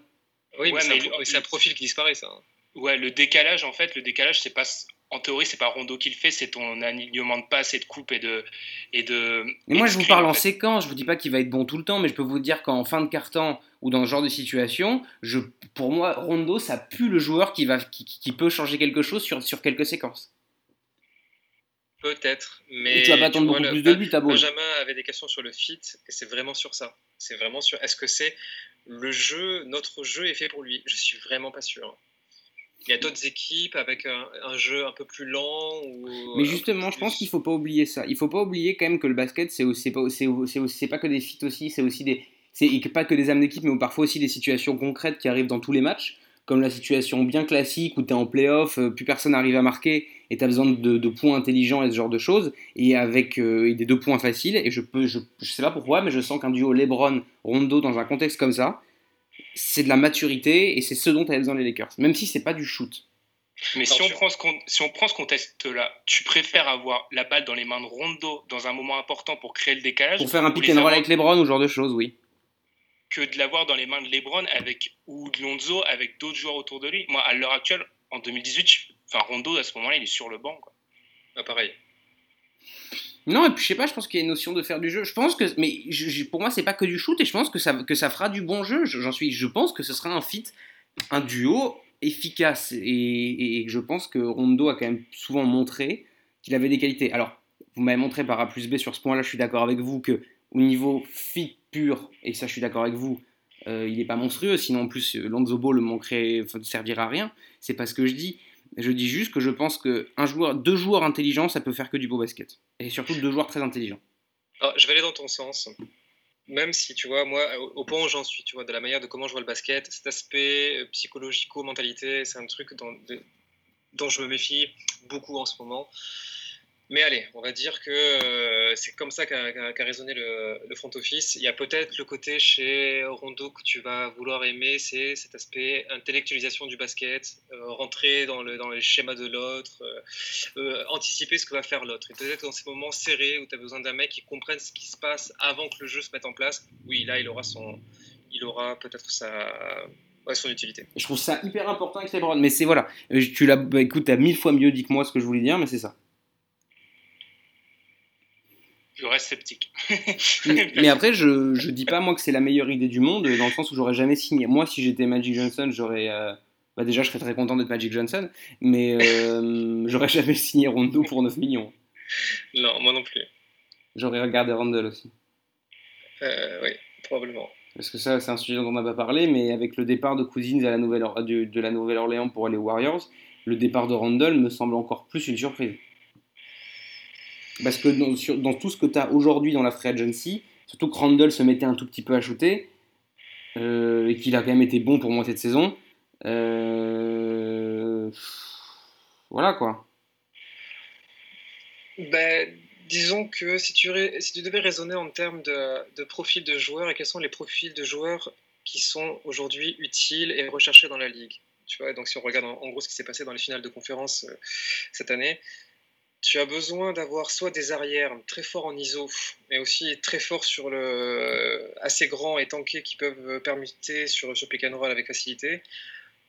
Oui, Ouais, mais, mais un, c'est un profil qui disparaît, ça. hein. Ouais, le décalage, en fait, le décalage, c'est pas. En théorie, c'est pas Rondo qui le fait, c'est ton alignement de passe et de coupe et de. Et de Et moi, et je vous parle en fait. séquence. Je vous dis pas qu'il va être bon tout le temps, mais je peux vous dire qu'en fin de carton ou dans ce genre de situation, je, pour moi, Rondo, ça pue le joueur qui va, qui, qui peut changer quelque chose sur, sur quelques séquences. Peut-être, mais Et tu vas pas attendre beaucoup le- plus de buts à Ball. Benjamin avait des questions sur le fit et c'est vraiment sur ça. C'est vraiment sur. Est-ce que c'est le jeu, notre jeu est fait pour lui? Je suis vraiment pas sûr. Il y a d'autres équipes avec un, un jeu un peu plus lent. Ou, Mais euh, justement, je pense qu'il faut pas oublier ça. Il faut pas oublier quand même que le basket, c'est pas, c'est, pas que des feats aussi, c'est aussi des, c'est pas que des âmes d'équipe, mais parfois aussi des situations concrètes qui arrivent dans tous les matchs, comme la situation bien classique où tu es en playoff, euh, plus personne n'arrive à marquer et tu as besoin de, de points intelligents et ce genre de choses, et avec euh, et des deux points faciles. Et je peux, je, je sais pas pourquoi, mais je sens qu'un duo LeBron-Rondo dans un contexte comme ça, c'est de la maturité et c'est ce dont avaient besoin les Lakers, même si c'est pas du shoot. Mais si on, prend ce si on prend ce contexte-là, tu préfères avoir la balle dans les mains de Rondo dans un moment important pour créer le décalage Pour faire un pick and roll avec LeBron ou ce genre de choses, oui. que de l'avoir dans les mains de LeBron avec, ou de Lonzo avec d'autres joueurs autour de lui. Moi, à l'heure actuelle, en 2018, je- enfin, Rondo, à ce moment-là, il est sur le banc. quoi. Ah, pareil. Non, et puis je sais pas, je pense qu'il y a une notion de faire du jeu. Je pense que, mais pour moi, c'est pas que du shoot, et je pense que ça, que ça fera du bon jeu. Je- J'en suis, je pense que ce sera un fit, un duo efficace, et, et je pense que Rondo a quand même souvent montré qu'il avait des qualités. Alors, vous m'avez montré par A plus B sur ce point-là, je suis d'accord avec vous que au niveau fit pur, et ça, je suis d'accord avec vous, euh, il n'est pas monstrueux. Sinon, en plus, Lonzo Ball manquerait, ne servira à rien. C'est pas ce que je dis. Je dis juste que je pense que un joueur, deux joueurs intelligents, ça peut faire que du beau basket. Et surtout deux joueurs très intelligents. Alors, je vais aller dans ton sens. Même si, tu vois, moi, au, point où j'en suis, tu vois, de la manière de comment je vois le basket, cet aspect euh, psychologico-mentalité, c'est un truc dont je me méfie beaucoup en ce moment. Mais allez, on va dire que euh, c'est comme ça qu'a qu'a raisonné le, front office. Il y a peut-être le côté chez Rondo que tu vas vouloir aimer, c'est cet aspect intellectualisation du basket, euh, rentrer dans, le, dans les schémas de l'autre, euh, anticiper ce que va faire l'autre. Et peut-être dans ces moments serrés où tu as besoin d'un mec qui comprenne ce qui se passe avant que le jeu se mette en place, oui, là, il aura, aura peut-être sa, son utilité. Je trouve ça hyper important avec LeBron. Mais c'est voilà, tu l'as, bah, écoute, t'as mille fois mieux dit que moi ce que je voulais dire, mais c'est ça. Je reste sceptique. [LAUGHS] mais, mais après, je, je dis pas moi que c'est la meilleure idée du monde, dans le sens où j'aurais jamais signé. Moi, si j'étais Magic Johnson, j'aurais. euh, bah déjà, je serais très content d'être Magic Johnson, mais euh, [LAUGHS] j'aurais jamais signé Rondo pour 9 millions. Non, moi non plus. J'aurais regardé Randall aussi. Euh, oui, probablement. Parce que ça, c'est un sujet dont on n'a pas parlé, mais avec le départ de Cousins à la Nouvelle de, de la Nouvelle-Orléans pour les Warriors, le départ de Randall me semble encore plus une surprise. Parce que dans, tout ce que tu as aujourd'hui dans la free agency, surtout que Randall se mettait un tout petit peu à shooter, euh, et qu'il a quand même été bon pour moi cette saison, euh, voilà quoi. Ben, disons que si tu, devais raisonner en termes de, de profil de joueurs et quels sont les profils de joueurs qui sont aujourd'hui utiles et recherchés dans la ligue? Tu vois, donc si on regarde en, en gros ce qui s'est passé dans les finales de conférence euh, cette année, tu as besoin d'avoir soit des arrières très forts en ISO, mais aussi très forts sur le assez grands et tankés qui peuvent permuter sur, sur pick and roll avec facilité.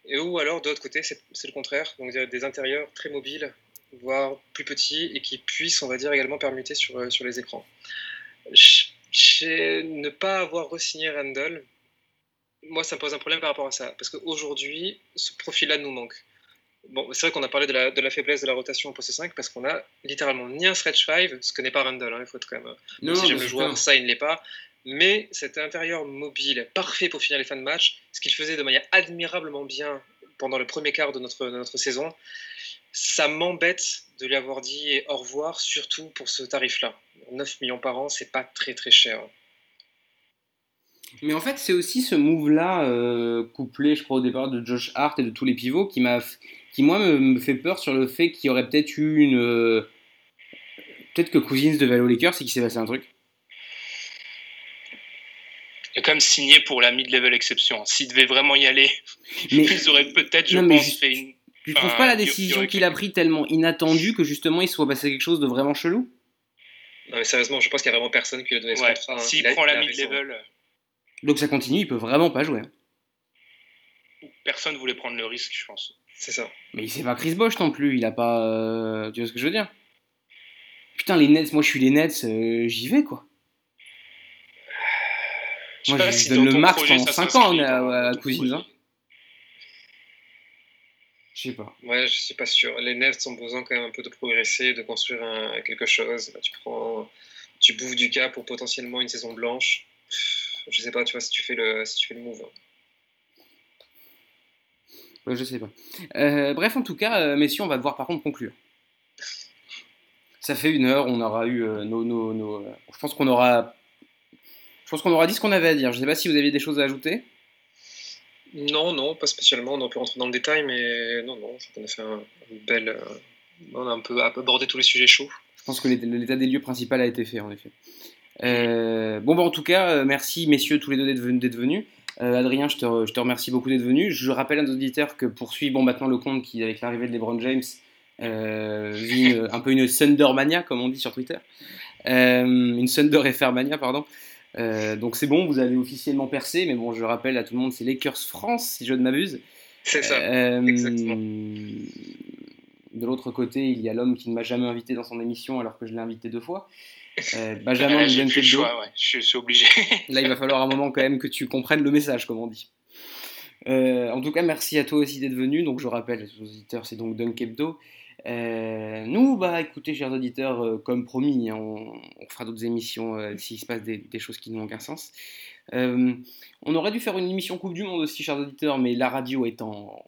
Et ou alors de l'autre côté, c'est le contraire, donc des intérieurs très mobiles, voire plus petits et qui puissent, on va dire, également permuter sur, euh, sur les écrans. Ch- chez ne pas avoir re-signé Randall, moi, ça me pose un problème par rapport à ça. Parce qu'aujourd'hui, ce profil-là nous manque. Bon, c'est vrai qu'on a parlé de la, de la faiblesse de la rotation au poste 5 parce qu'on a littéralement ni un stretch 5, ce que n'est pas Randall, hein, il faut être quand même. Non, si j'aime le joueur, ça, il ne l'est pas. Mais cet intérieur mobile, parfait pour finir les fins de match, ce qu'il faisait de manière admirablement bien pendant le premier quart de notre, de notre saison, ça m'embête de lui avoir dit au revoir, surtout pour ce tarif-là. 9 millions par an, c'est pas très très cher. Mais en fait, c'est aussi ce move-là, euh, couplé, je crois, au départ de Josh Hart et de tous les pivots, qui, m'a, qui moi, me, me fait peur sur le fait qu'il y aurait peut-être eu une. euh, peut-être que Cousins devait aller aux Lakers et qu'il s'est passé un truc. Il a quand même signé pour la mid-level exception. S'il devait vraiment y aller, [LAUGHS] Mais ils auraient peut-être, je Non, pense, fait une. tu trouves enfin, pas la décision qu'il a prise tellement inattendue que justement il soit passé quelque chose de vraiment chelou Non, mais sérieusement, je pense qu'il y a vraiment personne qui lui a donné ce Ouais, contrat. hein. S'il prend la mid-level, Donc ça continue, il peut vraiment pas jouer. hein. personne voulait prendre le risque, je pense. C'est ça. Mais c'est pas Chris Bosh non plus, il a pas. euh, Tu vois ce que je veux dire? Putain, les Nets, moi je suis les Nets, euh, j'y vais quoi. Je sais Moi pas je si donne le max pendant ça 5 s'inscrit ans à, à, Cousins. hein. Je sais pas. Ouais, je suis pas sûr. Les Nets ont besoin quand même un peu de progresser, de construire un- quelque chose. Là, tu prends, tu bouffes du cas pour potentiellement une saison blanche. Je sais pas, tu vois, si tu fais le, si tu fais le move. Ouais, je sais pas. Euh, bref, en tout cas, euh, messieurs, on va devoir par contre conclure. Ça fait une heure, on aura eu euh, nos, nos- nos, je pense qu'on aura, je pense qu'on aura dit ce qu'on avait à dire. Je sais pas si vous aviez des choses à ajouter. Non, non, pas spécialement. On a pu rentrer dans le détail, mais non, non, je qu'on a fait un, euh, on a un peu abordé tous les sujets chauds. Je pense que l'état des lieux principal a été fait, en effet. Bon, bah, en tout cas, merci, messieurs, tous les deux d'être venus. Euh, Adrien, je te, re- je te remercie beaucoup d'être venu. Je rappelle à nos auditeurs que poursuit bon, maintenant le compte qui, avec l'arrivée de LeBron James, euh, vit une- [LAUGHS] un peu une Thundermania, comme on dit sur Twitter. Euh, une Thunder FR Mania, pardon. Euh, donc c'est bon, vous avez officiellement percé, mais bon, je rappelle à tout le monde, c'est Lakers France, si je ne m'abuse. C'est ça. Exactement. De l'autre côté, il y a l'homme qui ne m'a jamais invité dans son émission alors que je l'ai invité deux fois. Euh, Benjamin de j'ai plus le choix, ouais. Je suis obligé. Là, il va falloir un moment quand même que tu comprennes le message, comme on dit. Euh, en tout cas, merci à toi aussi d'être venu. Donc, je rappelle aux auditeurs, c'est donc Dunk Hebdo. Euh, nous, bah, écoutez, chers auditeurs, euh, comme promis, hein, on, on fera d'autres émissions euh, s'il se passe des, des choses qui n'ont aucun sens. Euh, on aurait dû faire une émission Coupe du Monde aussi, chers auditeurs, mais la radio est en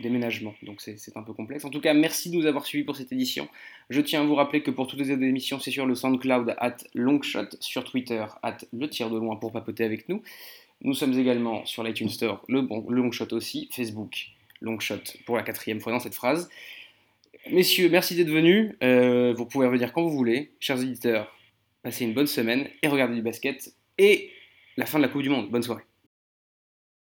déménagement, donc c'est un peu complexe. En tout cas, merci de nous avoir suivis pour cette édition. Je tiens à vous rappeler que pour toutes les émissions, c'est sur le SoundCloud, at Longshot, sur Twitter, at Le Tir de Loin pour papoter avec nous. Nous sommes également sur l'iTunes Store, le, bon, Longshot aussi, Facebook, Longshot pour la quatrième fois dans cette phrase. Messieurs, merci d'être venus. Euh, vous pouvez revenir quand vous voulez. Chers auditeurs, passez une bonne semaine et regardez du basket. Et la fin de la Coupe du Monde. Bonne soirée.